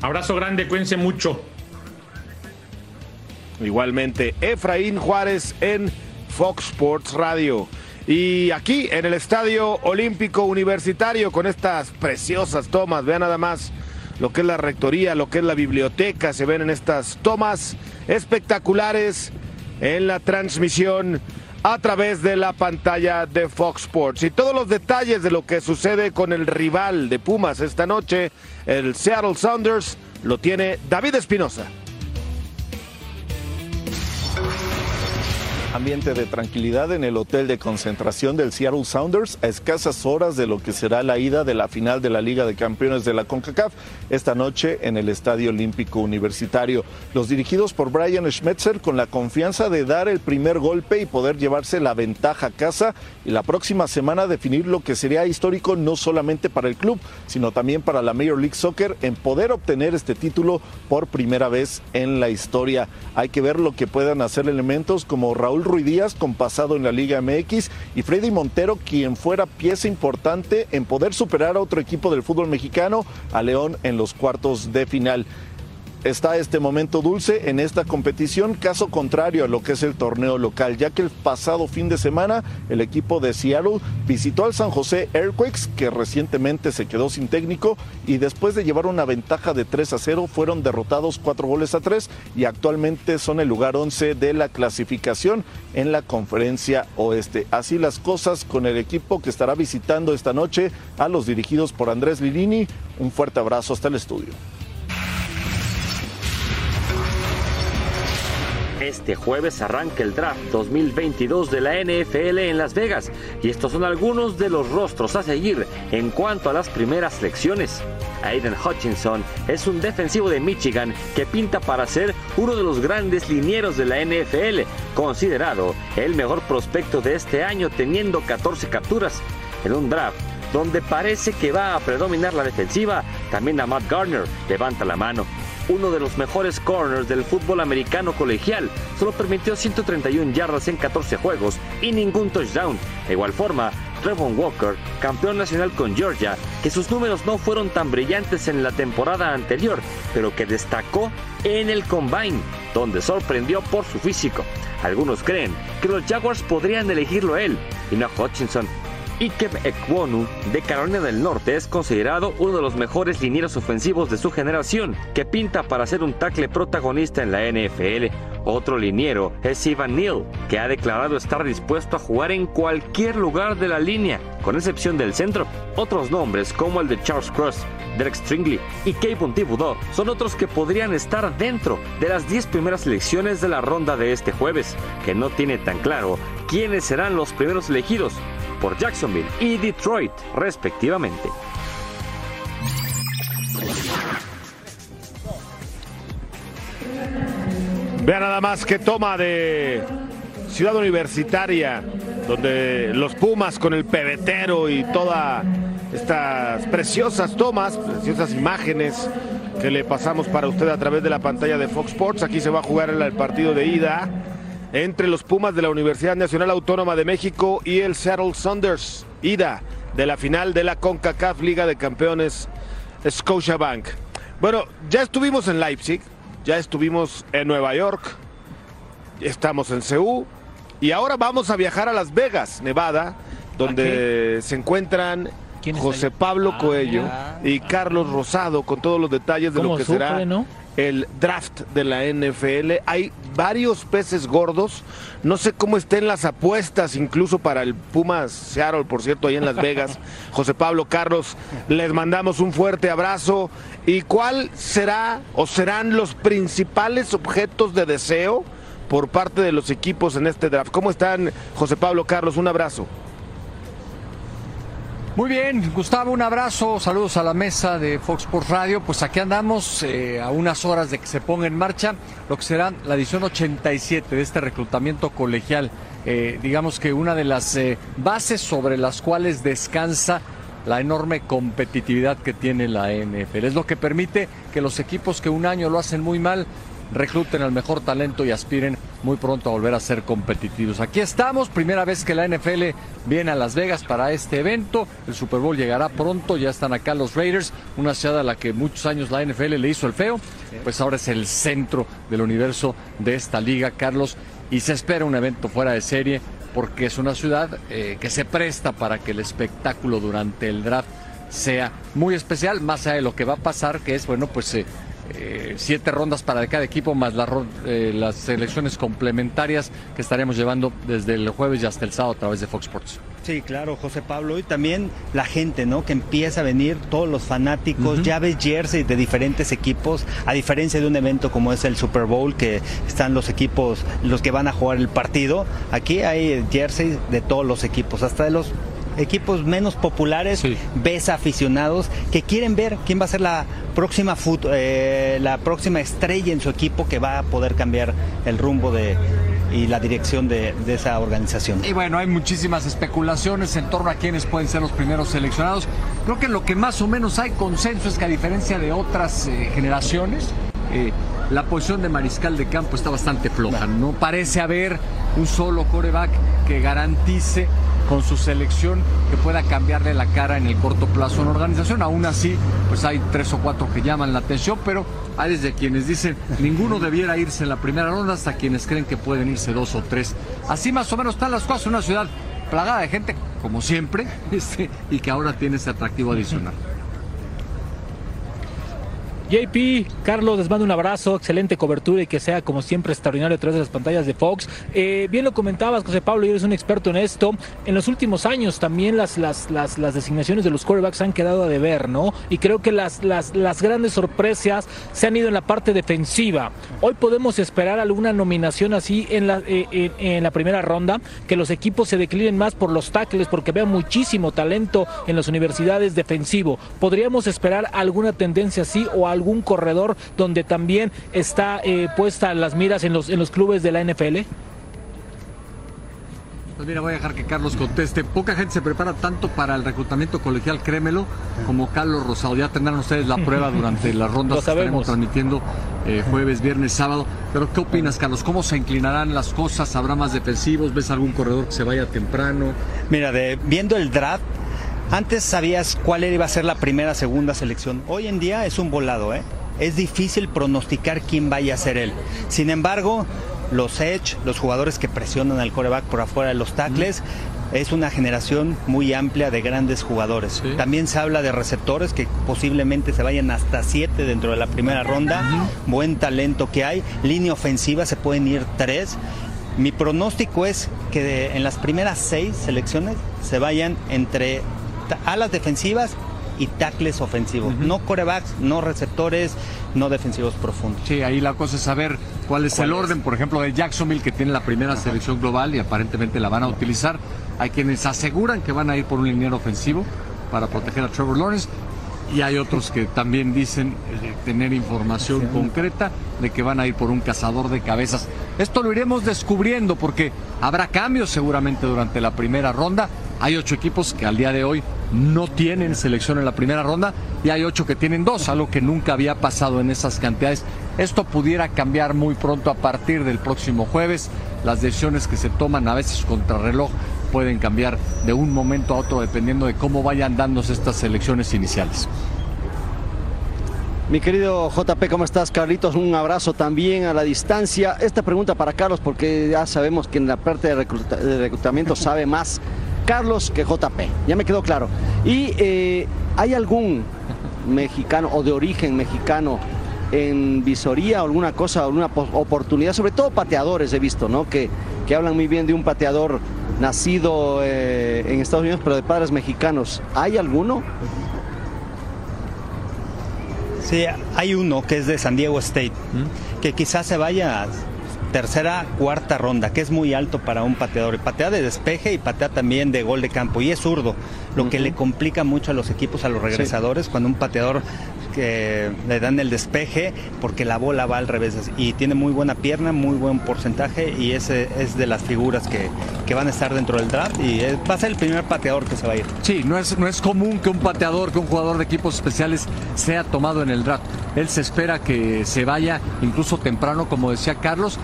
Abrazo grande, cuídense mucho. Igualmente, Efraín Juárez en Fox Sports Radio. Y aquí en el Estadio Olímpico Universitario con estas preciosas tomas, vean nada más lo que es la rectoría, lo que es la biblioteca, se ven en estas tomas espectaculares en la transmisión a través de la pantalla de Fox Sports. Y todos los detalles de lo que sucede con el rival de Pumas esta noche, el Seattle Sounders, lo tiene David Espinosa. Ambiente de tranquilidad en el hotel de concentración del Seattle Sounders a escasas horas de lo que será la ida de la final de la Liga de Campeones de la CONCACAF esta noche en el Estadio Olímpico Universitario. Los dirigidos por Brian Schmetzer con la confianza de dar el primer golpe y poder llevarse la ventaja a casa y la próxima semana definir lo que sería histórico no solamente para el club, sino también para la Major League Soccer en poder obtener este título por primera vez en la historia. Hay que ver lo que puedan hacer elementos como Raúl Ruiz Díaz con pasado en la Liga MX y Freddy Montero quien fuera pieza importante en poder superar a otro equipo del fútbol mexicano, a León en los cuartos de final está este momento dulce en esta competición, caso contrario a lo que es el torneo local, ya que el pasado fin de semana el equipo de Seattle visitó al San José Earthquakes, que recientemente se quedó sin técnico, y después de llevar una ventaja de 3 a 0, fueron derrotados 4 goles a 3 y actualmente son el lugar 11 de la clasificación en la conferencia oeste. Así las cosas con el equipo que estará visitando esta noche a los dirigidos por Andrés Lilini. Un fuerte abrazo hasta el estudio. Este jueves arranca el draft 2022 de la NFL en Las Vegas. Y estos son algunos de los rostros a seguir en cuanto a las primeras selecciones. Aiden Hutchinson es un defensivo de Michigan que pinta para ser uno de los grandes linieros de la NFL, considerado el mejor prospecto de este año teniendo 14 capturas en un draft donde parece que va a predominar la defensiva, también a Matt Garner levanta la mano uno de los mejores corners del fútbol americano colegial. Solo permitió 131 yardas en 14 juegos y ningún touchdown. De igual forma, Trevon Walker, campeón nacional con Georgia, que sus números no fueron tan brillantes en la temporada anterior, pero que destacó en el Combine, donde sorprendió por su físico. Algunos creen que los Jaguars podrían elegirlo él y no Hutchinson, Ikeb Ekwonu de Carolina del Norte es considerado uno de los mejores linieros ofensivos de su generación, que pinta para ser un tackle protagonista en la NFL. Otro liniero es Ivan Neal, que ha declarado estar dispuesto a jugar en cualquier lugar de la línea, con excepción del centro. Otros nombres, como el de Charles Cross, Derek Stringley y Kayvon Thibodeau, son otros que podrían estar dentro de las 10 primeras selecciones de la ronda de este jueves, que no tiene tan claro quiénes serán los primeros elegidos por Jacksonville y Detroit, respectivamente. Vea nada más que toma de Ciudad Universitaria, donde los Pumas con el pebetero y todas estas preciosas tomas, preciosas imágenes que le pasamos para usted a través de la pantalla de Fox Sports. Aquí se va a jugar el partido de ida entre los Pumas de la Universidad Nacional Autónoma de México y el Seattle Saunders. Ida de la final de la CONCACAF Liga de Campeones Scotiabank. Bueno, ya estuvimos en Leipzig, ya estuvimos en Nueva York, estamos en Seúl y ahora vamos a viajar a Las Vegas, Nevada, donde se encuentran José Pablo Ah, Coello y Carlos Rosado con todos los detalles de lo ¿Cómo que será no? El draft de la NFL. Hay varios peces gordos. No sé cómo estén las apuestas, incluso para el Pumas Seattle, por cierto, ahí en Las Vegas. [laughs] José Pablo Carlos, les mandamos un fuerte abrazo. ¿Y cuál será o serán los principales objetos de deseo por parte de los equipos en este draft? ¿Cómo están, José Pablo Carlos? Un abrazo. Muy bien, Gustavo, un abrazo, saludos a la mesa de Fox Sports Radio. Pues aquí andamos eh, a unas horas de que se ponga en marcha lo que será la edición 87 de este reclutamiento colegial. Eh, digamos que una de las eh, bases sobre las cuales descansa la enorme competitividad que tiene la NFL. Es lo que permite que los equipos que un año lo hacen muy mal recluten al mejor talento y aspiren muy pronto a volver a ser competitivos. Aquí estamos, primera vez que la NFL viene a Las Vegas para este evento. El Super Bowl llegará pronto, ya están acá los Raiders, una ciudad a la que muchos años la NFL le hizo el feo, pues ahora es el centro del universo de esta liga, Carlos, y se espera un evento fuera de serie porque es una ciudad eh, que se presta para que el espectáculo durante el draft sea muy especial, más allá de lo que va a pasar, que es, bueno, pues eh, eh, siete rondas para cada equipo, más la eh, las selecciones complementarias que estaremos llevando desde el jueves y hasta el sábado a través de Fox Sports. Sí, claro, José Pablo. Y también la gente, ¿no? Que empieza a venir, todos los fanáticos, ya ves jerseys de diferentes equipos, a diferencia de un evento como es el Super Bowl, que están los equipos, los que van a jugar el partido. Aquí hay jerseys de todos los equipos, hasta de los equipos menos populares, ves aficionados que quieren ver quién va a ser la próxima eh, la próxima estrella en su equipo que va a poder cambiar el rumbo de y la dirección de, esa organización. Y bueno, hay muchísimas especulaciones en torno a quiénes pueden ser los primeros seleccionados. Creo que lo que más o menos hay consenso es que a diferencia de otras eh, generaciones, eh, la posición de mariscal de campo está bastante floja. No parece haber un solo coreback que garantice con su selección que pueda cambiarle la cara en el corto plazo una organización. Aún así, pues hay tres o cuatro que llaman la atención, pero hay desde quienes dicen ninguno debiera irse en la primera ronda hasta quienes creen que pueden irse dos o tres. Así más o menos están las cosas. Una ciudad plagada de gente, como siempre, [laughs] este, y que ahora tiene ese atractivo adicional. JP, Carlos, les mando un abrazo, excelente cobertura y que sea como siempre extraordinario través de las pantallas de Fox. Eh, bien lo comentabas, José Pablo, y eres un experto en esto. En los últimos años también las, las, las, las designaciones de los quarterbacks han quedado a deber, ¿no? Y creo que las, las, las grandes sorpresas se han ido en la parte defensiva. Hoy podemos esperar alguna nominación así en la, eh, en, la primera ronda, que los equipos se declinen más por los tackles, porque vean muchísimo talento en las universidades defensivo. ¿Podríamos esperar alguna tendencia así o algo algún corredor donde también está eh, puesta las miras en los, en los clubes de la NFL? Pues mira, voy a dejar que Carlos conteste. Poca gente se prepara tanto para el reclutamiento colegial, créemelo, como Carlos Rosado. Ya tendrán ustedes la prueba [laughs] durante las rondas que estaremos transmitiendo eh, jueves, viernes, sábado. Pero ¿qué opinas, Carlos? ¿Cómo se inclinarán las cosas? ¿Habrá más defensivos? ¿Ves algún corredor que se vaya temprano? Mira, de, viendo el draft, antes sabías cuál iba a ser la primera, segunda selección. Hoy en día es un volado, ¿eh? Es difícil pronosticar quién vaya a ser él. Sin embargo, los edge, los jugadores que presionan al coreback por afuera de los tackles, es una generación muy amplia de grandes jugadores. También se habla de receptores que posiblemente se vayan hasta siete dentro de la primera ronda. Buen talento que hay. Línea ofensiva se pueden ir tres. Mi pronóstico es que en las primeras seis selecciones se vayan entre alas defensivas y tackles ofensivos. No corebacks, no receptores, no defensivos profundos. Sí, ahí la cosa es saber cuál es el orden, por ejemplo, de Jacksonville, que tiene la primera selección global y aparentemente la van a utilizar. Hay quienes aseguran que van a ir por un liniero ofensivo para proteger a Trevor Lawrence. Y hay otros que también dicen eh, tener información concreta de que van a ir por un cazador de cabezas. Esto lo iremos descubriendo porque habrá cambios seguramente durante la primera ronda hay ocho equipos que al día de hoy no tienen selección en la primera ronda y hay ocho que tienen dos, algo que nunca había pasado en esas cantidades. Esto pudiera cambiar muy pronto a partir del próximo jueves. Las decisiones que se toman a veces contra reloj pueden cambiar de un momento a otro dependiendo de cómo vayan dándose estas selecciones iniciales. Mi querido JP, ¿cómo estás? Carlitos, un abrazo también a la distancia. Esta pregunta para Carlos, porque ya sabemos que en la parte de, reclutamiento sabe más Carlos que JP, ya me quedó claro. ¿Y eh, hay algún mexicano o de origen mexicano en visoría o alguna cosa, alguna oportunidad, sobre todo pateadores he visto, ¿no? Que, que hablan muy bien de un pateador nacido eh, en Estados Unidos, pero de padres mexicanos. ¿Hay alguno? Sí, hay uno que es de San Diego State, ¿Mm? que quizás se vaya tercera, cuarta ronda, que es muy alto para un pateador. Patea de despeje y patea también de gol de campo. Y es zurdo, lo que le complica mucho a los equipos, a los regresadores, cuando un pateador que le dan el despeje porque la bola va al revés y tiene muy buena pierna, muy buen porcentaje y ese es de las figuras que, que van a estar dentro del draft y va a ser el primer pateador que se va a ir. Sí, no es, no es común que un pateador, que un jugador de equipos especiales sea tomado en el draft. Él se espera que se vaya incluso temprano, como decía Carlos,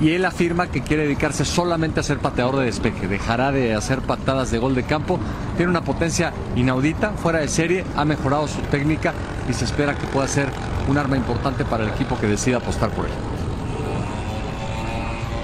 y él afirma que quiere dedicarse solamente a ser pateador de despeje, dejará de hacer patadas de gol de campo, tiene una potencia inaudita, fuera de serie, ha mejorado su técnica y se espera que pueda ser un arma importante para el equipo que decida apostar por él.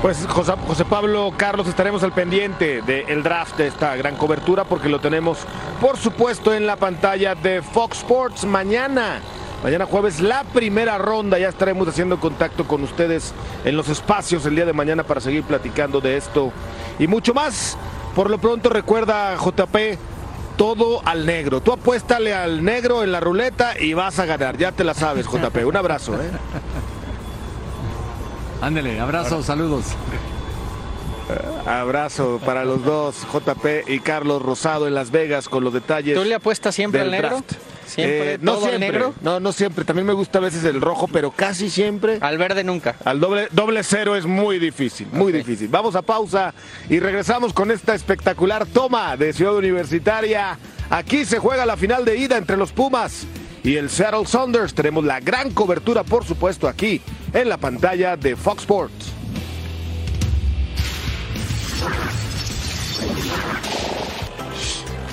Pues José, José, Pablo, Carlos, estaremos al pendiente del draft de esta gran cobertura porque lo tenemos, por supuesto, en la pantalla de Fox Sports mañana. Mañana jueves la primera ronda, ya estaremos haciendo contacto con ustedes en los espacios el día de mañana para seguir platicando de esto y mucho más. por lo pronto recuerda JP todo al negro. Tú apuéstale al negro en la ruleta y vas a ganar. Ya te la sabes, JP. Un abrazo, ¿eh? [laughs] Ándele, abrazo, saludos. Abrazo para los dos, JP y Carlos Rosado en Las Vegas con los detalles. ¿Tú le apuestas siempre del al negro? draft. ¿Siempre Eh, no siempre, negro? no, no siempre. También me gusta a veces el rojo, pero casi siempre. Al verde nunca. Al doble, doble cero es muy difícil, muy difícil. Vamos a pausa y regresamos con esta espectacular toma de Ciudad Universitaria. Aquí se juega la final de ida entre los Pumas y el Seattle Sounders. Tenemos la gran cobertura, por supuesto, aquí en la pantalla de Fox Sports.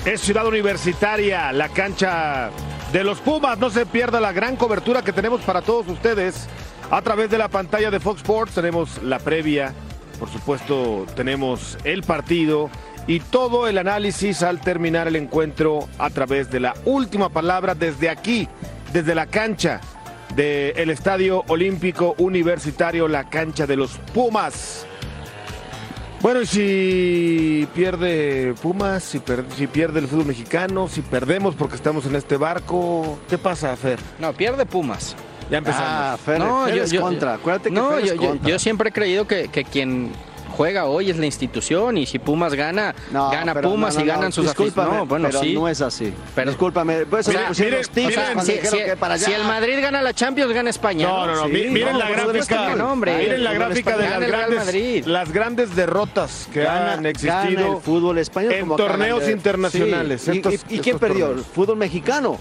Es Ciudad Universitaria, la cancha de los Pumas. No se pierda la gran cobertura que tenemos para todos ustedes a través de la pantalla de Fox Sports. Tenemos la previa, por supuesto, tenemos el partido y todo el análisis al terminar el encuentro a través de la última palabra desde aquí, desde la cancha del Estadio Olímpico Universitario, la cancha de los Pumas. Bueno, y si pierde Pumas, si, per- si pierde el fútbol mexicano, si perdemos porque estamos en este barco, ¿qué pasa, Fer? No, pierde Pumas. Ya empezamos. Ah, Fer, Fer es contra. Acuérdate que no, Fer es yo, yo- contra. yo siempre he creído que, que quien juega hoy es la institución y si Pumas gana, No, gana pero Pumas no, no, y no, ganan sus discúlpame, aficionados. No, bueno, pero sí. no es así. Pero- Discúlpame, pues O sea, miren, si, si- que para allá. si el Madrid gana la Champions, gana España. No, no, no, Sí, mi- miren no, la no, gráfica, miren la gráfica de las Gana grandes, las grandes derrotas que Gana- han gana existido el fútbol español en como torneos de- internacionales. Sí. ¿Y- Estos- ¿Y, y quién perdió? ¿El fútbol mexicano?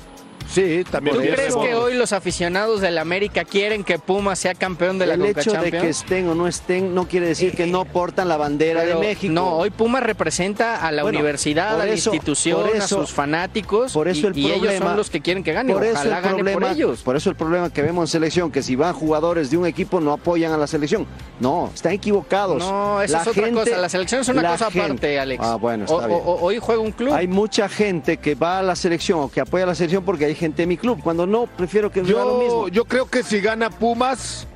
Sí, también. ¿Tú crees eso. que hoy los aficionados del América quieren que Pumas sea campeón de la el Conca hecho de que estén o no estén no quiere decir que no portan la bandera Pero, de México. No, hoy Pumas representa a la Bueno, universidad, a la eso- institución, a sus fanáticos. Por eso y, el y problema, ellos son los que quieren que gane. Por eso Ojalá el gane problema, por ellos. por eso el problema que vemos en selección, que si van jugadores de un equipo no apoyan a la selección. No, están equivocados. No, esa La es otra gente- cosa. La selección es una cosa gente- aparte, Alex. Ah, bueno, O- está bien. o- o- hoy juega un club. Hay mucha gente que va a la selección o que apoya a la selección porque hay gente en mi club. Cuando no, prefiero que viva lo mismo. Yo, yo creo que si gana Pumas,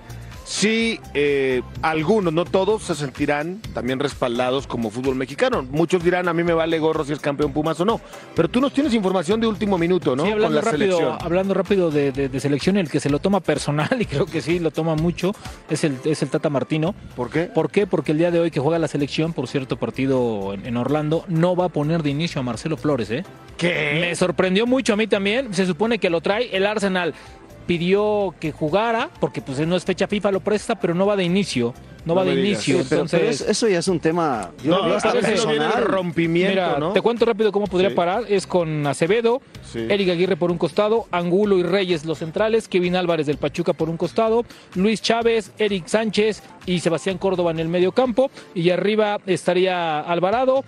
sí, eh, algunos, no todos, se sentirán también respaldados como fútbol mexicano. Muchos dirán, a mí me vale gorro si es campeón Pumas o no. Pero tú nos tienes información de último minuto, ¿no? Sí, Con hablando la rápido, selección. hablando rápido de, de- de selección, el que se lo toma personal, [laughs] y creo que sí, lo toma mucho, es el, es el Tata Martino. ¿Por qué? ¿Por qué? Porque el día de hoy que juega la selección, por cierto partido en, en Orlando, no va a poner de inicio a Marcelo Flores, ¿eh? ¿Qué? Me sorprendió mucho a mí también. Se supone que lo trae el Arsenal. Pidió que jugara, porque pues no es fecha FIFA, lo presta, pero no va de inicio. No, No va de inicio. Sí, pero, pero entonces, es- eso ya es un tema. Yo No, hasta personal. rompimiento, Mira, ¿no? te cuento rápido cómo podría Sí. parar. Es con Acevedo, Sí. Eric Aguirre por un costado, Angulo y Reyes los centrales, Kevin Álvarez del Pachuca por un costado, Luis Chávez, Eric Sánchez y Sebastián Córdoba en el medio campo. Y arriba estaría Alvarado,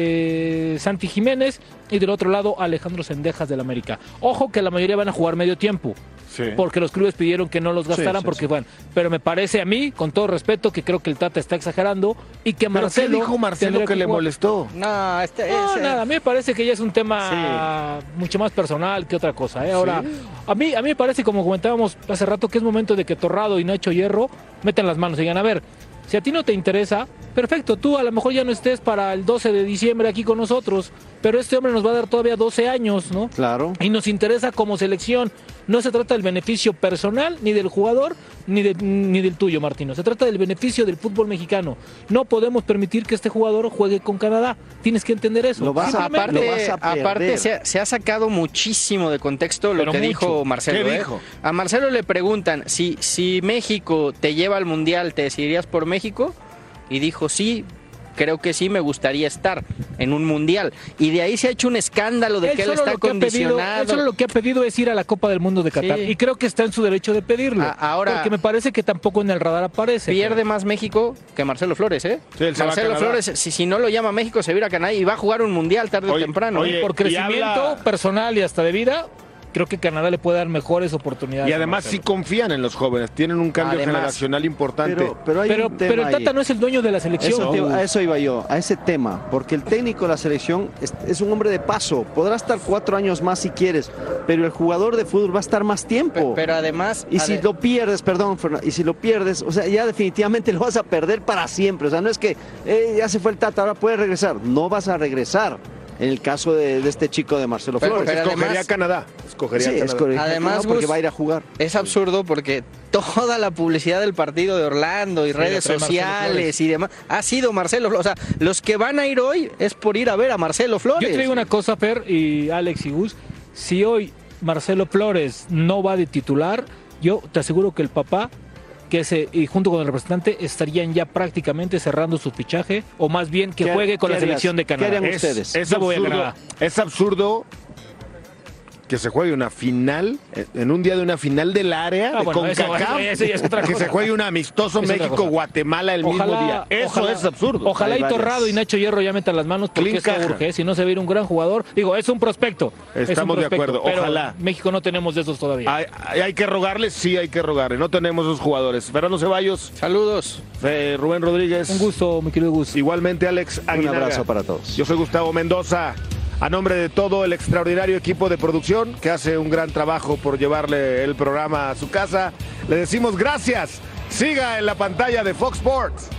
eh, Santi Jiménez y del otro lado Alejandro Sendejas del América. Ojo que la mayoría van a jugar medio tiempo. Sí. Porque los clubes pidieron que no los gastaran, sí, porque sí. bueno, pero me parece a mí, con todo respeto, que creo que el Tata está exagerando y que ¿Pero qué Marcelo. dijo Marcelo que le molestó? No, este No, nada, a mí me parece que ya es un tema mucho más personal que otra cosa. ¿eh? Ahora, a, mí, a mí me parece, como comentábamos hace rato, que es momento de que Torrado y Nacho Hierro metan las manos y digan, a ver, si a ti no te interesa, perfecto, tú a lo mejor ya no estés para el 12 de diciembre aquí con nosotros, pero este hombre nos va a dar todavía 12 años, ¿no? Claro. Y nos interesa como selección. No se trata del beneficio personal ni del jugador ni, de- ni del tuyo, Martino. Se trata del beneficio del fútbol mexicano. No podemos permitir que este jugador juegue con Canadá. Tienes que entender eso. Lo vas a- Simplemente- lo vas a aparte, aparte se, ha- se ha sacado muchísimo de contexto lo Pero que mucho. dijo Marcelo. ¿Qué ¿eh? A Marcelo le preguntan si, si México te lleva al Mundial, ¿te decidirías por México? Y dijo, sí, creo que sí, me gustaría estar en un Mundial. Y de ahí se ha hecho un escándalo de que él está pedido, condicionado. él solo lo que ha pedido es ir a la Copa del Mundo de Qatar. Sí. Y creo que está en su derecho de pedirlo. A- ahora- porque me parece que tampoco en el radar aparece. Pierde más México que Marcelo Flores, ¿eh? Sí, Marcelo. Flores, si, si no lo llama México, se va a ir a Canadá y va a jugar un mundial tarde Oye, o temprano. oye, ¿eh? por y crecimiento habla- personal y hasta de vida, creo que Canadá le puede dar mejores oportunidades. Y además sí confían en los jóvenes, tienen un cambio Además, generacional importante. Pero, pero hay Pero, un tema pero el Tata ahí. no es el dueño de la selección. Eso a eso iba yo, a ese tema, porque el técnico de la selección es, es un hombre de paso, podrá estar cuatro años más si quieres, pero el jugador de fútbol va a estar más tiempo. Pero además. y si lo pierdes, perdón, Fernan- y si lo pierdes, o sea, ya definitivamente [laughs] lo vas a perder para siempre. O sea, no es que eh, ya se fue el Tata, ahora puede regresar. No vas a regresar. En el caso de, de este chico de Marcelo Pero- Flores. pero escogería además- Canadá. Escogería Sí, Canadá. escogería Además, Canadá porque Gus, va a ir a jugar. Es absurdo porque toda la publicidad del partido de Orlando y Sí, redes sociales y demás ha sido Marcelo Flores. O sea, los que van a ir hoy es por ir a ver a Marcelo Flores. Yo te digo una cosa, Fer y Alex y Gus. Si hoy Marcelo Flores no va de titular, yo te aseguro que el papá, que ese, y junto con el representante, estarían ya prácticamente cerrando su fichaje, o más bien que ¿Qué- juegue con qué la selección de ¿Qué Canadá. harían Es, ustedes? absurdo, es absurdo que se juegue una final, eh, en un día de una final del área Ah, de bueno, CONCACAF, eso que se juegue un amistoso. México-Guatemala el mismo día. Eso ojalá- es absurdo. Ojalá Hay y varias. Torrado y Nacho Hierro ya metan las manos porque esto urge. Si no se ve ir un gran jugador, digo, es un prospecto. es un Estamos de prospecto, acuerdo, pero ojalá. México no tenemos de esos todavía. Hay, hay- hay que rogarle, sí hay que rogarle. No tenemos esos jugadores. Fernando Ceballos, Saludos. eh, Rubén Rodríguez. un gusto, mi querido Gus. Igualmente Alex Un Aguinaga. abrazo para todos. Yo soy Gustavo Mendoza. A nombre de todo el extraordinario equipo de producción que hace un gran trabajo por llevarle el programa a su casa, le decimos gracias. Siga en la pantalla de Fox Sports.